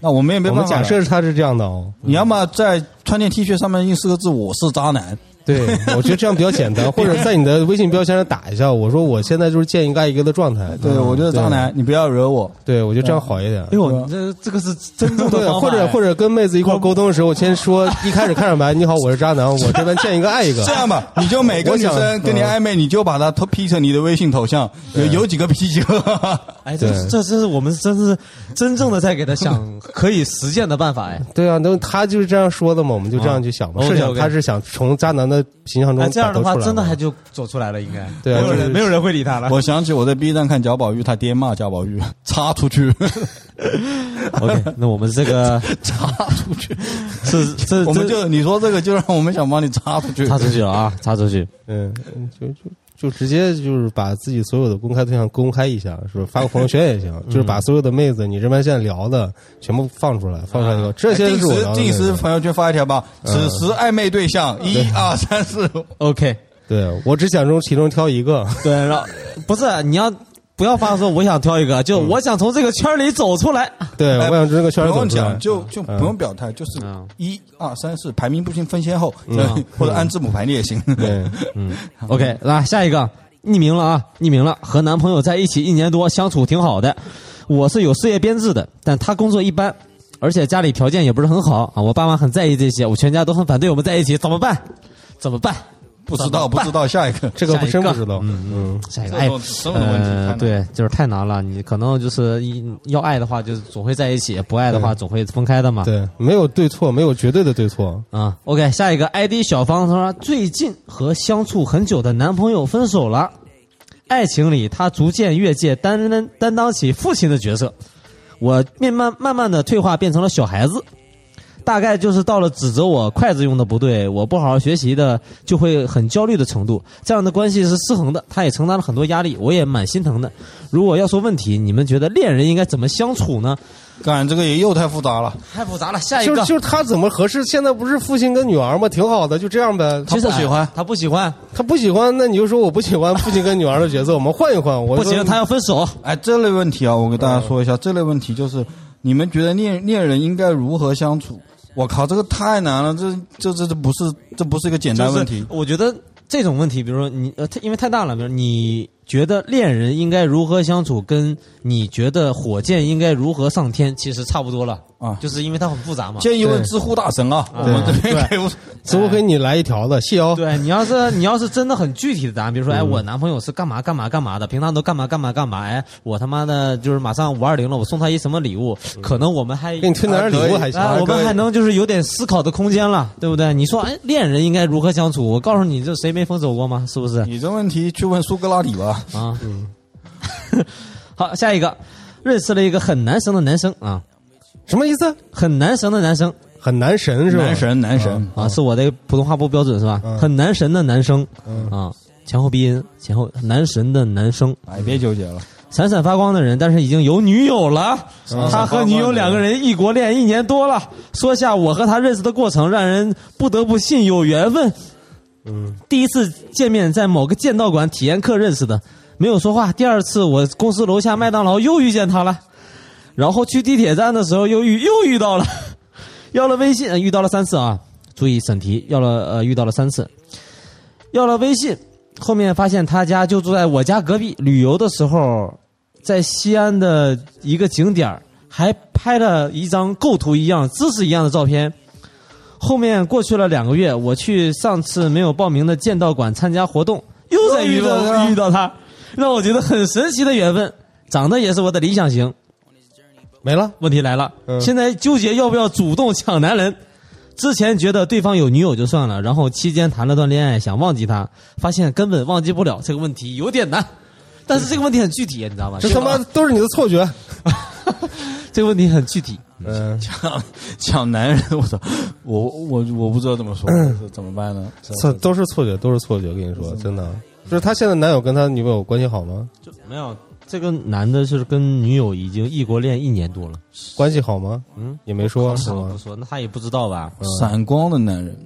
那我们也没办法了。假设他是这样的哦，你要么在穿件 T 恤上面印四个字“我是渣男对，我觉得这样比较简单，或者在你的微信标签上打一下，我说我现在就是见一个爱一个的状态”，，对我觉得渣男，你不要惹我。对，我觉得这样好一点。哎呦，你这这个是真正的对，或者哎或者跟妹子一块沟通的时候，我先说 一开始看上白，你好，我是渣男，我这边见一个爱一个。这样吧，你就每个女生跟你暧昧，你就把她头 P 成你的微信头像，有有几个 P 几个。哎，这这这是我们真是真正的在给他想 可以实践的办法哎。对啊，那他就是这样说的嘛，我们就这样去想嘛。啊设想他是想从渣男的形象中啊，这样的话真的还就走出来了，应该对啊没有人没有人会理他了。我想起我在 B 站看贾宝玉，他爹骂贾宝玉，插出去，OK，那我们这个 插出去。是这我们就你说这个，就让我们想帮你插出去。插出去了啊，插出去。嗯，就就就直接就是把自己所有的公开对象公开一下，是吧？发个朋友圈也行，就是把所有的妹子你这边现在聊的全部放出来，放出来以后，这些定是我聊的时定时朋友圈发一条吧，此时暧昧对象一二三四，OK，对我只想中其中挑一个。对，然后不是你要不要发说我想挑一个，就我想从这个圈里走出来。对，哎我想从这个圈里走出来用讲，。就就不用表态，就是嗯一二三四，排名不行分先后，或者按字母排列也行。对，OK，来下一个，匿名了啊，匿名了。和男朋友在一起一年多，相处挺好的。我是有事业编制的，但他工作一般，而且家里条件也不是很好啊。我爸妈很在意这些，我全家都很反对我们在一起，怎么办？怎么办？不知道，不知道，下一个。这个不真不知道。嗯嗯，下一个，哎这种，这种问题太呃，对，就是太难了。你可能就是一要爱的话，就总会在一起；不爱的话，总会分开的嘛。对，没有对错，没有绝对的对错。啊，OK，下一个 ID 小芳她说最近和相处很久的男朋友分手了，爱情里他逐渐越界担担担当起父亲的角色，我慢慢慢慢的退化变成了小孩子，大概就是到了指责我筷子用的不对，我不好好学习的就会很焦虑的程度，这样的关系是失衡的，他也承担了很多压力，我也蛮心疼的。如果要说问题，你们觉得恋人应该怎么相处呢？干这个也又太复杂了。太复杂了，下一个。就就是他怎么合适？现在不是父亲跟女儿吗？挺好的，就这样呗。其实不喜欢哎他不喜欢，他不喜欢，那你就说我不喜欢父亲跟女儿的角色，我们换一换。我不行，他要分手。哎，这类问题啊，我给大家说一下，这类问题就是你们觉得恋恋人应该如何相处？我靠，这个太难了，这这这这不是这不是一个简单问题。我觉得这种问题，比如说你呃，因为太大了，比如你觉得恋人应该如何相处，跟你觉得火箭应该如何上天，其实差不多了。啊就是因为它很复杂嘛。建议问知乎大神啊，我们这边给我似 乎给你来一条子，谢哦。对你要是你要是真的很具体的答案，比如说，嗯哎，我男朋友是干嘛干嘛干嘛的，平常都干嘛干嘛干嘛，哎，我他妈的就是马上五二零了，我送他一什么礼物，可能我们还给你推点礼物还行。啊，我们还能就是有点思考的空间了，对不对？你说，哎，恋人应该如何相处？我告诉你，这谁没分手过吗？是不是？你这问题去问苏格拉底吧。啊，嗯 好，下一个，认识了一个很男生的男生啊，什么意思？很男神的男生很男神是吧？男神，男神啊，是我的普通话不标准是吧？嗯很男神的男生嗯啊，前后鼻音，前后男神的男生，哎，别纠结了。闪闪发光的人，但是已经有女友了。嗯他和女友两个人异国恋一年多了。说下我和他认识的过程，让人不得不信有缘分。嗯，第一次见面在某个剑道馆体验课认识的，没有说话。第二次我公司楼下麦当劳又遇见他了，然后去地铁站的时候又遇又遇到了，要了微信，遇到了三次啊，注意审题，要了呃遇到了三次，要了微信，后面发现他家就住在我家隔壁。旅游的时候，在西安的一个景点还拍了一张构图一样、姿势一样的照片。后面过去了两个月，我去上次没有报名的剑道馆参加活动，又在遇到遇到他，让我觉得很神奇的缘分。长得也是我的理想型。没了。问题来了，嗯现在纠结要不要主动抢男人。之前觉得对方有女友就算了，然后期间谈了段恋爱，想忘记他，发现根本忘记不了，这个问题有点难。但是这个问题很具体，你知道吗？这他妈都是你的错觉。这个问题很具体。嗯，抢抢男人，我操！我我我不知道怎么说，这怎么办呢？错都是错觉，都是错觉。我跟你说，真的，就是他现在男友跟他女朋友关系好吗？就没有，这个男的是跟女友已经异国恋一年多了，关系好吗？嗯，也没说。是吗不？说，那他也不知道吧？闪光的男人，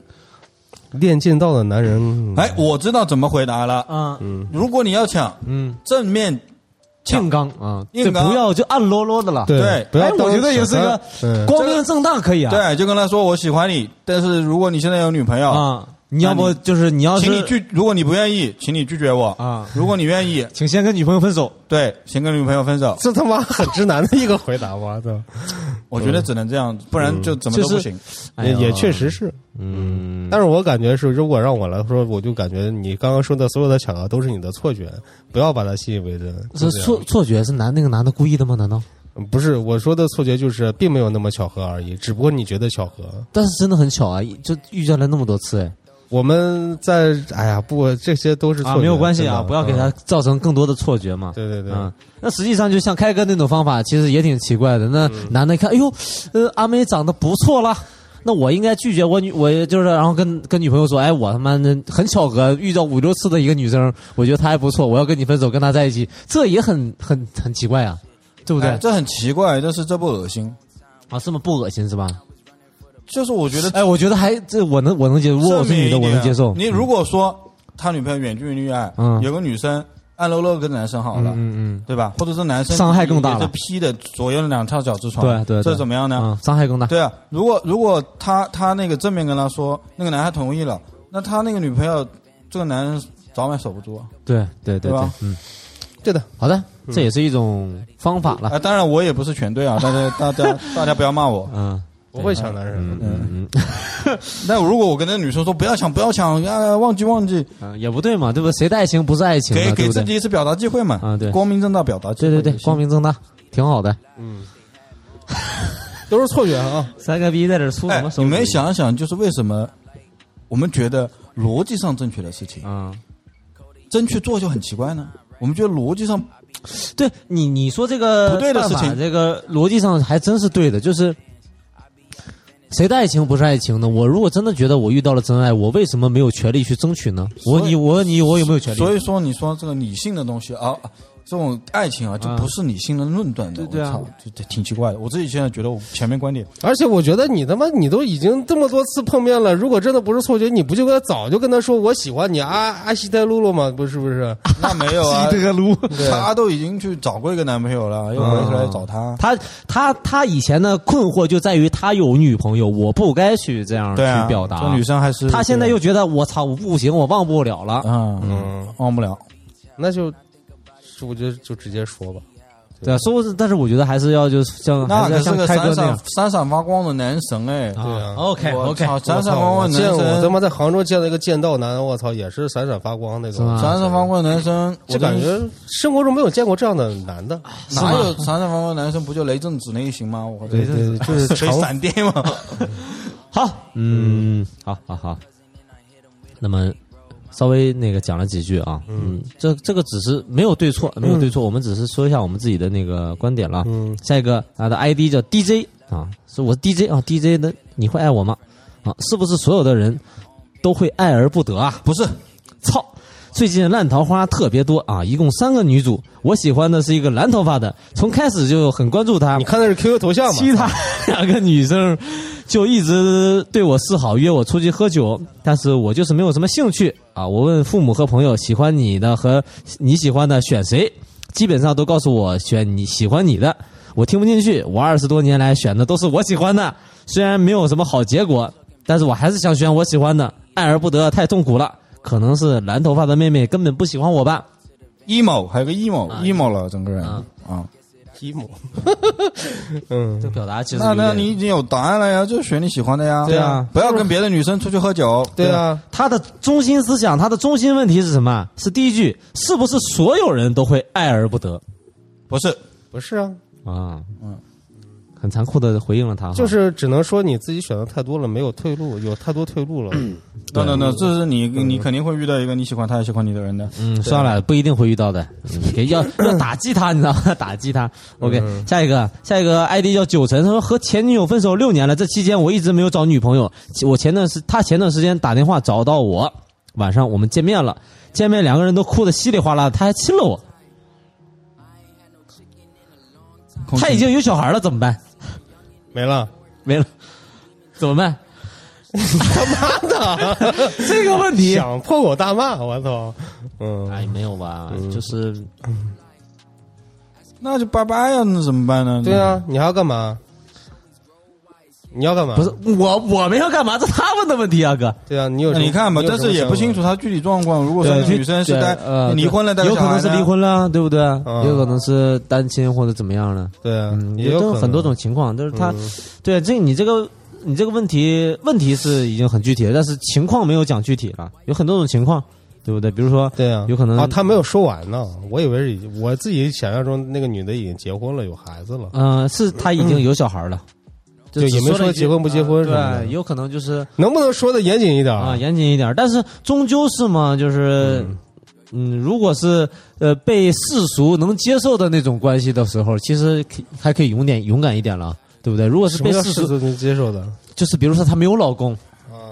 练剑道的男人，哎，我知道怎么回答了。啊，嗯，如果你要抢，嗯，正面抢。硬刚啊，硬刚。不要就暗啰啰的了。对不要当我觉得也是一个嗯光明正大可以啊。对，就跟他说我喜欢你，但是如果你现在有女朋友，啊，你要不就是你要是请你拒，如果你不愿意，请你拒绝我啊如果你愿意，请先跟女朋友分手。对，先跟女朋友分手。这他妈 很直男的一个回答，我操！我觉得只能这样，不然就怎么都不行。也也确实，是，嗯，但是我感觉是，如果让我来说，我就感觉你刚刚说的所有的巧合都是你的错觉，不要把它信以为真。这错错觉是男那个男的故意的吗？难道？嗯不是我说的错觉，就是并没有那么巧合而已，只不过你觉得巧合。但是真的很巧啊，就遇见了那么多次哎。我们在哎呀，不，这些都是错没有关系啊，不要给他嗯造成更多的错觉嘛。对对对，嗯，那实际上就像开哥那种方法，其实也挺奇怪的。那嗯男的一看，哎呦，呃，阿美长得不错啦，那我应该拒绝我女，我就是然后跟跟女朋友说，哎，我他妈的很巧合遇到五六次的一个女生，我觉得她还不错，我要跟你分手，跟她在一起，这也很很很奇怪啊，对不对？哎这很奇怪，但是这不恶心。啊，这么不恶心是吧？就是我觉得哎，我觉得还这我能我能接受，如果我是女的，我能接受。你如果说他女朋友远距离恋爱，嗯有个女生暗搂搂跟男生好了，嗯嗯对吧？或者是男生伤害更大是劈的左右两条脚趾嗯，床，对对，对这怎么样呢？嗯，伤害更大。对啊，如果如果他他那个正面跟他说，那个男孩同意了，那他那个女朋友这个男人早晚守不住啊。对对对对对吧，嗯，对的，好的，这也是一种方法了。啊，当然我也不是全对啊，大家大家大家不要骂我。嗯不会抢男人。嗯嗯 但如果我跟那女生说不要抢不要抢啊，忘记忘记，嗯，也不对嘛，对不对？谁的爱情不是爱情呢？给给？自己一次表达机会嘛。啊对光明正大表达对对对。光明正大，挺好的。都是错觉啊！三个逼在这儿出什哎么，手？你们想一想，就是为什么我们觉得逻辑上正确的事情，啊，真去做就很奇怪呢？我们觉得逻辑上对你你说这个不对的事情这个逻辑上还真是对的，就是。谁的爱情不是爱情呢？我如果真的觉得我遇到了真爱，我为什么没有权利去争取呢？我问你，我问你，我有没有权利？所以说，你说这个理性的东西啊，啊这种爱情啊，就不是理性的论断的。对对啊我操，就就挺奇怪的。我自己现在觉得我前面观点，而且我觉得你他妈你都已经这么多次碰面了，如果真的不是错觉，你不就该早就跟他说我喜欢你阿阿西代露露吗？不是不是？那没有啊，德露，她都已经去找过一个男朋友了，又回来找他。他他他以前的困惑就在于他有女朋友，我不该去这样去表达。这女生还是他现在又觉得我操，我不行，我忘不了了。嗯嗯，忘不了。那就我觉得就直接说吧，对啊，说是，但是我觉得还是要就是像那可是个闪闪闪闪发光的男神哎！对啊 OK 我 OK，操闪闪发光男神我他，妈在杭州见了一个剑道男，我操，也是闪闪发光那种。闪闪发光的男生，就感觉生活中没有见过这样的男的。哪有闪闪发光的男生不就雷震子那一型吗？我对对，就是吹闪电嘛。好，嗯，好好好。那么稍微那个讲了几句啊，嗯，这这个只是没有对错，没有对错，我们只是说一下我们自己的那个观点了。嗯，下一个他的 ID 叫 DJ 啊，是我 DJ 啊，DJ 的你会爱我吗？啊，是不是所有的人都会爱而不得啊？不是，操！最近烂桃花特别多啊，一共三个女主，我喜欢的是一个蓝头发的，从开始就很关注她。你看的是 QQ 头像吗？其他两个女生就一直对我示好，约我出去喝酒，但是我就是没有什么兴趣啊。我问父母和朋友喜欢你的和你喜欢的选谁，基本上都告诉我选你喜欢你的。我听不进去，我二十多年来选的都是我喜欢的，虽然没有什么好结果，但是我还是想选我喜欢的，爱而不得太痛苦了。可能是蓝头发的妹妹根本不喜欢我吧。emo 还有个 emo，emo 了整个人啊啊。Emo，嗯这，表达其实那那你已经有答案了呀，就选你喜欢的呀。对啊不要跟别的女生出去喝酒。对啊，他的中心思想，他的中心问题是什么？是第一句，是不是所有人都会爱而不得不是，不是啊，啊？嗯，很残酷的回应了他，就是只能说你自己选的太多了，没有退路，有太多退路了。等等等，这是你你肯定会遇到一个你喜欢他也喜欢你的人的。嗯，算了，不一定会遇到的，嗯要 要打击他，你知道吗？打击他。OK，下一个，下一个 ID 叫九成，他说和前女友分手六年了，这期间我一直没有找女朋友。我前段时他前段时间打电话找到我，晚上我们见面了，见面两个人都哭得稀里哗啦的，他还亲了我。他已经有小孩了，怎么办？没了，没了，怎么办？他妈的，这个问题，想破口大骂，我操！嗯，哎，没有吧？就是那就拜拜呀，那怎么办呢？对，啊，你还要干嘛？你要干嘛？不是我我们要干嘛？这他问的问题啊，哥。对啊，你有你看吧，但是也不清楚想他具体状况。如果说女生是单呃离婚了，有可能是离婚了，对不对？嗯有可能是单亲或者怎么样了。对啊，嗯，也有很多种情况，但是他，嗯对这你这个你这个问题问题是已经很具体了，但是情况没有讲具体了，有很多种情况，对不对？比如说，对啊，有可能啊，他没有说完呢，我以为是我自己想象中那个女的已经结婚了，有孩子了，嗯，是他已经有小孩了，就也没说结婚不结婚什么的对，有可能就是能不能说的严谨一点啊，？严谨一点，但是终究是嘛，就是。嗯，如果是呃被世俗能接受的那种关系的时候，其实可还可以勇点勇敢一点了，对不对？如果是被世俗，能接受的？就是比如说她没有老公，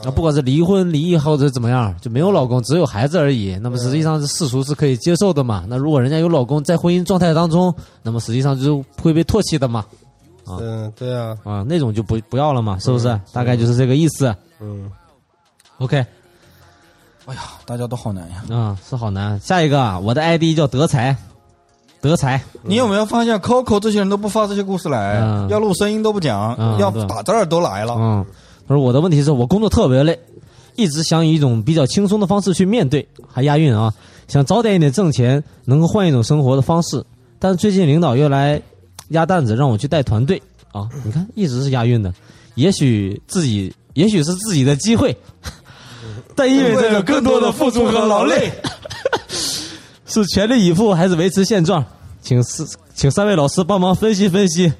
啊，不管是离婚、离异或者怎么样，就没有老公，只有孩子而已。那么实际上是世俗是可以接受的嘛？那如果人家有老公，在婚姻状态当中，那么实际上就会被唾弃的嘛？啊嗯，对啊，啊，那种就不不要了嘛，是不是？大概就是这个意思。嗯，OK，哎呀，大家都好难呀。啊，是好难。下一个啊，我的 ID 叫德才，德才，你有没有发现，Coco 这些人都不发这些故事来嗯，要录声音都不讲嗯，要打字儿都来了。嗯，他说我的问题是我工作特别累，一直想以一种比较轻松的方式去面对，还押韵啊，想早点一点挣钱，能够换一种生活的方式。但是最近领导又来压担子让我去带团队啊，你看一直是押韵的，也许自己也许是自己的机会，但意味着有更多的付出和劳累，是全力以赴还是维持现状？请四请三位老师帮忙分析分析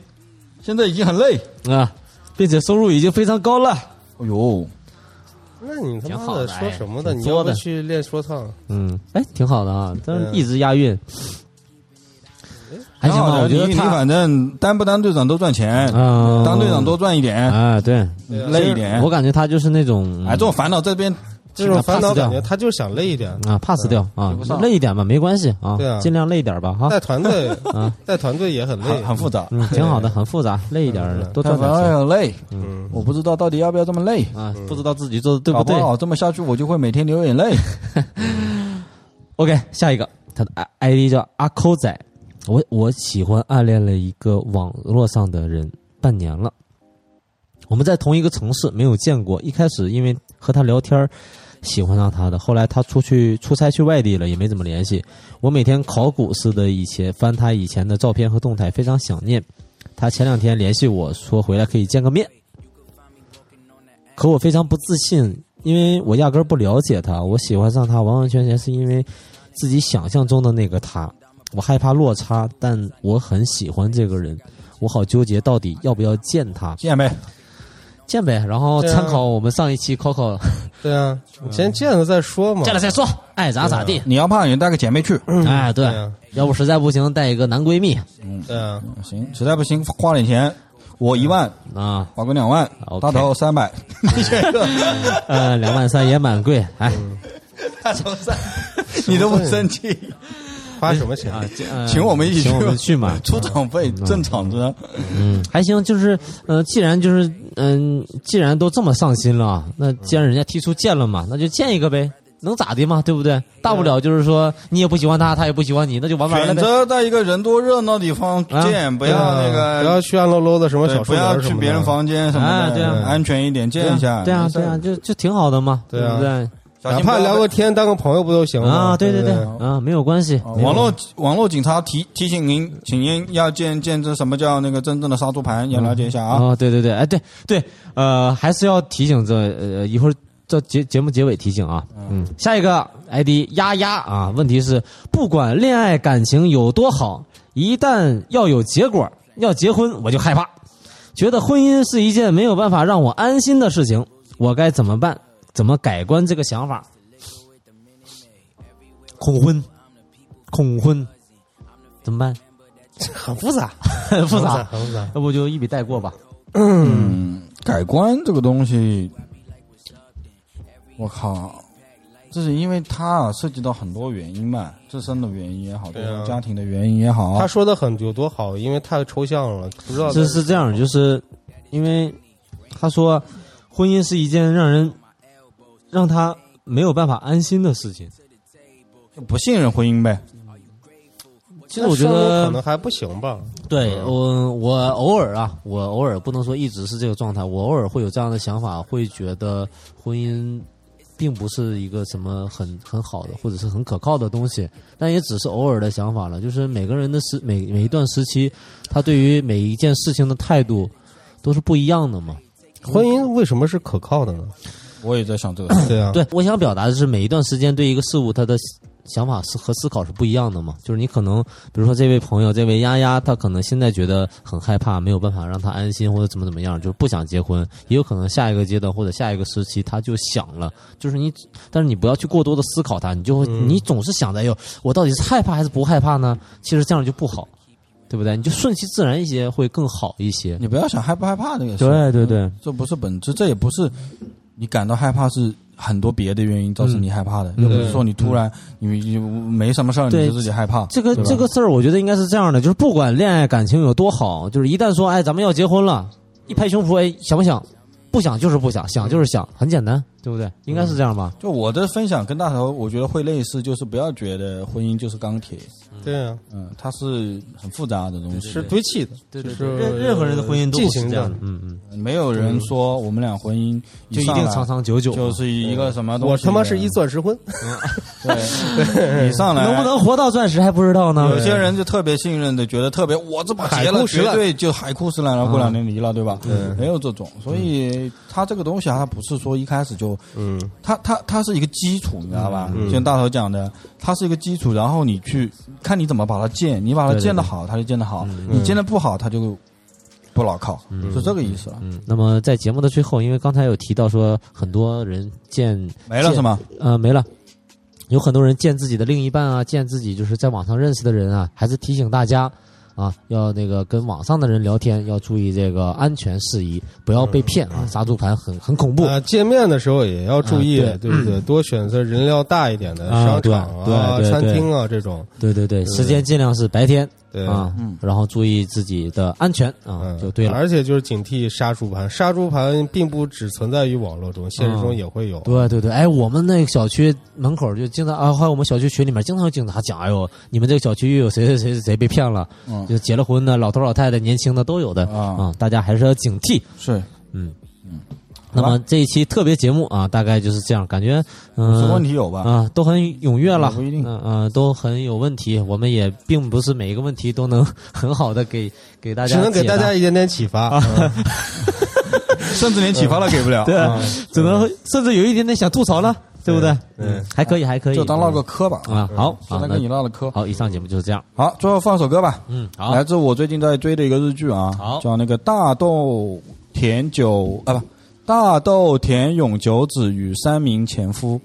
现在已经很累。啊，并且收入已经非常高了。哎呦，那你他妈的挺好的说什么的？哎你要去练说唱？嗯，哎，挺好的啊，但是一直押韵，还行我觉得他，反正当不当队长都赚钱，嗯，当队长多赚一点，啊，对，累一点。我。感觉他就是那种，哎，这种烦恼这边这种烦恼感觉他就是想累一点，啊，pass 掉啊累一点吧，没关系啊对啊，尽量累一点吧，哈，带团队 啊，带团队也很累很，复杂，嗯，挺好的，很复杂，累一点，多赚点钱累。嗯，我不知道到底要不要这么累，啊，不知道自己做的对不对这么下去我就会每天流眼泪。OK，下一个，他的 I ID 叫阿抠仔，我我喜欢暗恋了一个网络上的人半年了，我们在同一个城市没有见过，一开始因为和他聊天喜欢上他的。后来他出去出差去外地了，也没怎么联系。我每天考古似的以前翻他以前的照片和动态，非常想念。他前两天联系我说回来可以见个面，可我非常不自信，因为我压根儿不了解他。我喜欢上他完完全全是因为自己想象中的那个他。我害怕落差，但我很喜欢这个人，我好纠结到底要不要见他。见呗，见呗，然后参考我们上一期 Coco，、对啊，先见了再说嘛。见了再说，爱咋咋地。你要怕你带个姐妹去，哎，对，对啊，要不实在不行带一个男闺蜜。对啊，行，实在不行花点钱，我一万，啊，宝哥两万，OK。大头三百，你选一个，呃，两万三也蛮贵，哎。大头三，你都不生气，花什么钱？啊，请我们一起去，请我们去嘛，出场费正场子，嗯，还行，就是呃，既然就是嗯、既然都这么上心了，那既然人家提出见了嘛，那就见一个呗，能咋的嘛，对不对？大不了就是说你也不喜欢他，他也不喜欢你，那就玩玩了呗。选择在一个人多热闹的地方见，不要那个不要去暗喽喽的什么小树林不要去别人房间什么的，哎对啊。安全一点，见一下，对啊，对啊，就就挺好的嘛，对啊。不对？哪怕聊个天当个朋友不都行吗？啊，对对对对，啊，没有关系。网络网络警察提提醒您，请您要见见证什么叫那个真正的杀猪盘，要了解一下啊。啊，对对对，哎，对对，呃，还是要提醒这呃一会儿这节节目结尾提醒啊，嗯，下一个 ID 丫丫啊，问题是不管恋爱感情有多好，一旦要有结果要结婚，我就害怕，觉得婚姻是一件没有办法让我安心的事情，我该怎么办？怎么改观这个想法？恐婚，恐婚，怎么办？很复杂，很复杂，很复杂。要不就一笔带过吧。嗯，改观这个东西，我靠，这是因为它啊涉及到很多原因嘛，自身的原因也好，对啊家庭的原因也好，他说的很有多好，因为太抽象了，不知道这是这样，就是因为他说，婚姻是一件让人让他没有办法安心的事情。就不信任婚姻呗。其实我觉得可能，还不行吧。对我我偶尔啊，我偶尔不能说一直是这个状态，我偶尔会有这样的想法，会觉得婚姻并不是一个什么很很好的或者是很可靠的东西，但也只是偶尔的想法了。就是每个人的时每每一段时期，他对于每一件事情的态度都是不一样的嘛。婚姻为什么是可靠的呢？我也在想这个事，对啊，对，我想表达的是，每一段时间对一个事物，他的想法是和思考是不一样的嘛。就是你可能，比如说这位朋友，这位丫丫，他可能现在觉得很害怕，没有办法让他安心，或者怎么怎么样，就是不想结婚。也有可能下一个阶段或者下一个时期，他就想了，就是你，但是你不要去过多的思考它，你就会，你总是想着，哎呦，我到底是害怕还是不害怕呢？其实这样就不好，对不对？你就顺其自然一些，会更好一些。你不要想害不害怕这个事。对对对，这不是本质，这也不是你感到害怕是很多别的原因造成你害怕的，又不是说你突然你你没什么事儿你对就自己害怕。这个这个事儿，我觉得应该是这样的，就是不管恋爱感情有多好，就是一旦说哎咱们要结婚了，一拍胸脯哎想不想？不想就是不想，想就是想，很简单，对不对？应该是这样吧？就我的分享跟大头，我觉得会类似，就是不要觉得婚姻就是钢铁，对啊，嗯，它是很复杂的东西，是堆砌的，对对就是任任何人的婚姻都不进行的是这样的，嗯嗯，没有人说我们俩婚姻就一定长长久久，就是一个什么东西。我他妈是一钻石婚，对，你上来。能不能活到钻石还不知道呢？有。些人就特别信任的，觉得特别我这把结了，绝对就海枯石烂了，过两年离了，对吧？嗯没有这种，所以他这个东西啊，它不是说一开始就，嗯，它它它是一个基础，你知道吧？像大头讲的，它是一个基础，然后你去看你怎么把它建，你把它建的好，它就建的好；你建的不好，它就不牢靠，是这个意思了。嗯，那么在节目的最后，因为刚才有提到说很多人见没了是吗？呃，没了。有很多人见自己的另一半啊，见自己就是在网上认识的人啊，还是提醒大家啊，要那个跟网上的人聊天要注意这个安全事宜，不要被骗啊，杀猪盘很很恐怖。啊，见面的时候也要注意，啊对对不对？多选择人流大一点的啊商场啊、餐厅啊这种，对对对，时间尽量是白天对。啊，嗯。然后注意自己的安全啊，嗯，就对了。而且就是警惕杀猪盘，杀猪盘并不只存在于网络中，现实中也会有。对对对，哎，我们那个小区门口就经常啊，还有我们小区群里面经常有警察讲，哎呦，你们这个小区又有谁谁谁谁谁被骗了，嗯。就结了婚的老头老太太、年轻的都有的啊。啊，大家还是要警惕。是，嗯。嗯，那么这一期特别节目啊，大概就是这样，感觉嗯，什么问题有吧？啊，都很踊跃了，不一定嗯嗯、都很有问题。我们也并不是每一个问题都能很好的给 给大家只能给大家一点点启发。嗯 甚至连启发都给不了，对啊，只能甚至有一点点想吐槽了，对不对？嗯，还可以，还可以，就当唠个嗑吧。啊，好啊，现在跟你那唠了嗑。好，以上节目就是这样。好，最后放首歌吧。嗯，好来，自我最近在追的一个日剧啊，好叫那个大豆田酒啊不，大豆田永久子与三名前夫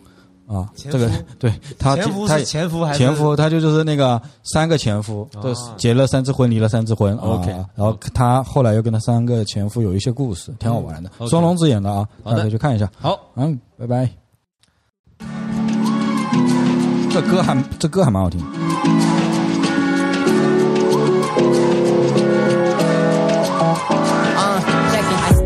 啊，这个 对他他前夫是前夫还是前夫，他就就是那个三个前夫，都结了三次婚，离了三次婚。OK 啊然后他后来又跟他三个前夫有一些故事，挺好玩的。双龙子演的啊，大家可以去看一下。好，嗯，拜拜。这歌还这歌还蛮好听。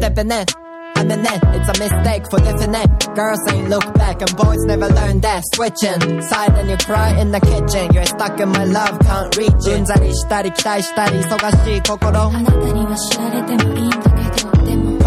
Uh, check it, I stepping in. I'm in it, it's a mistake for definite. Girls ain't look back and boys never learn that. Switching, side and you cry in the kitchen. You're stuck in my love, can't reach it. うんざりしたり期待したり忙しい心。あなたには知られてもいいんだけどでも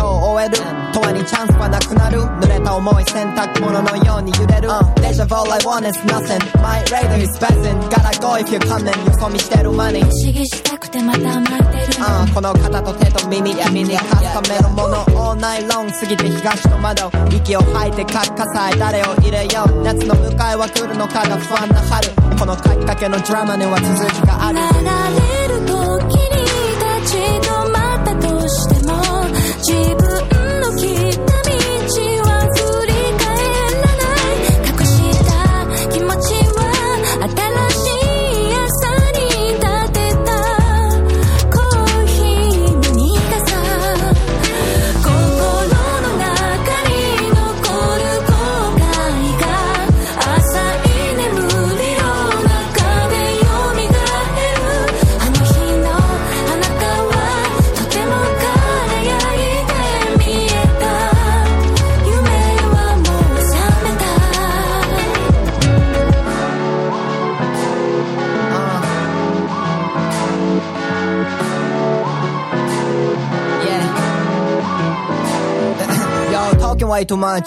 今日終える。永遠にチャンスはなくなる。濡れた思い洗濯物のように揺れる、uh, Deja vu all I want is nothing. My radar is buzzing Gotta go if you're coming. よそ見してるマニー不思議したくてまた巻いてるああこの肩と手と耳闇にカスタめるもの All night long 過ぎて東の窓息を吐いてか火災誰を入れよう。夏の迎えは来るのかが不安な春。この書きかけのドラマには続きがある。流れる時に自分の来 too much.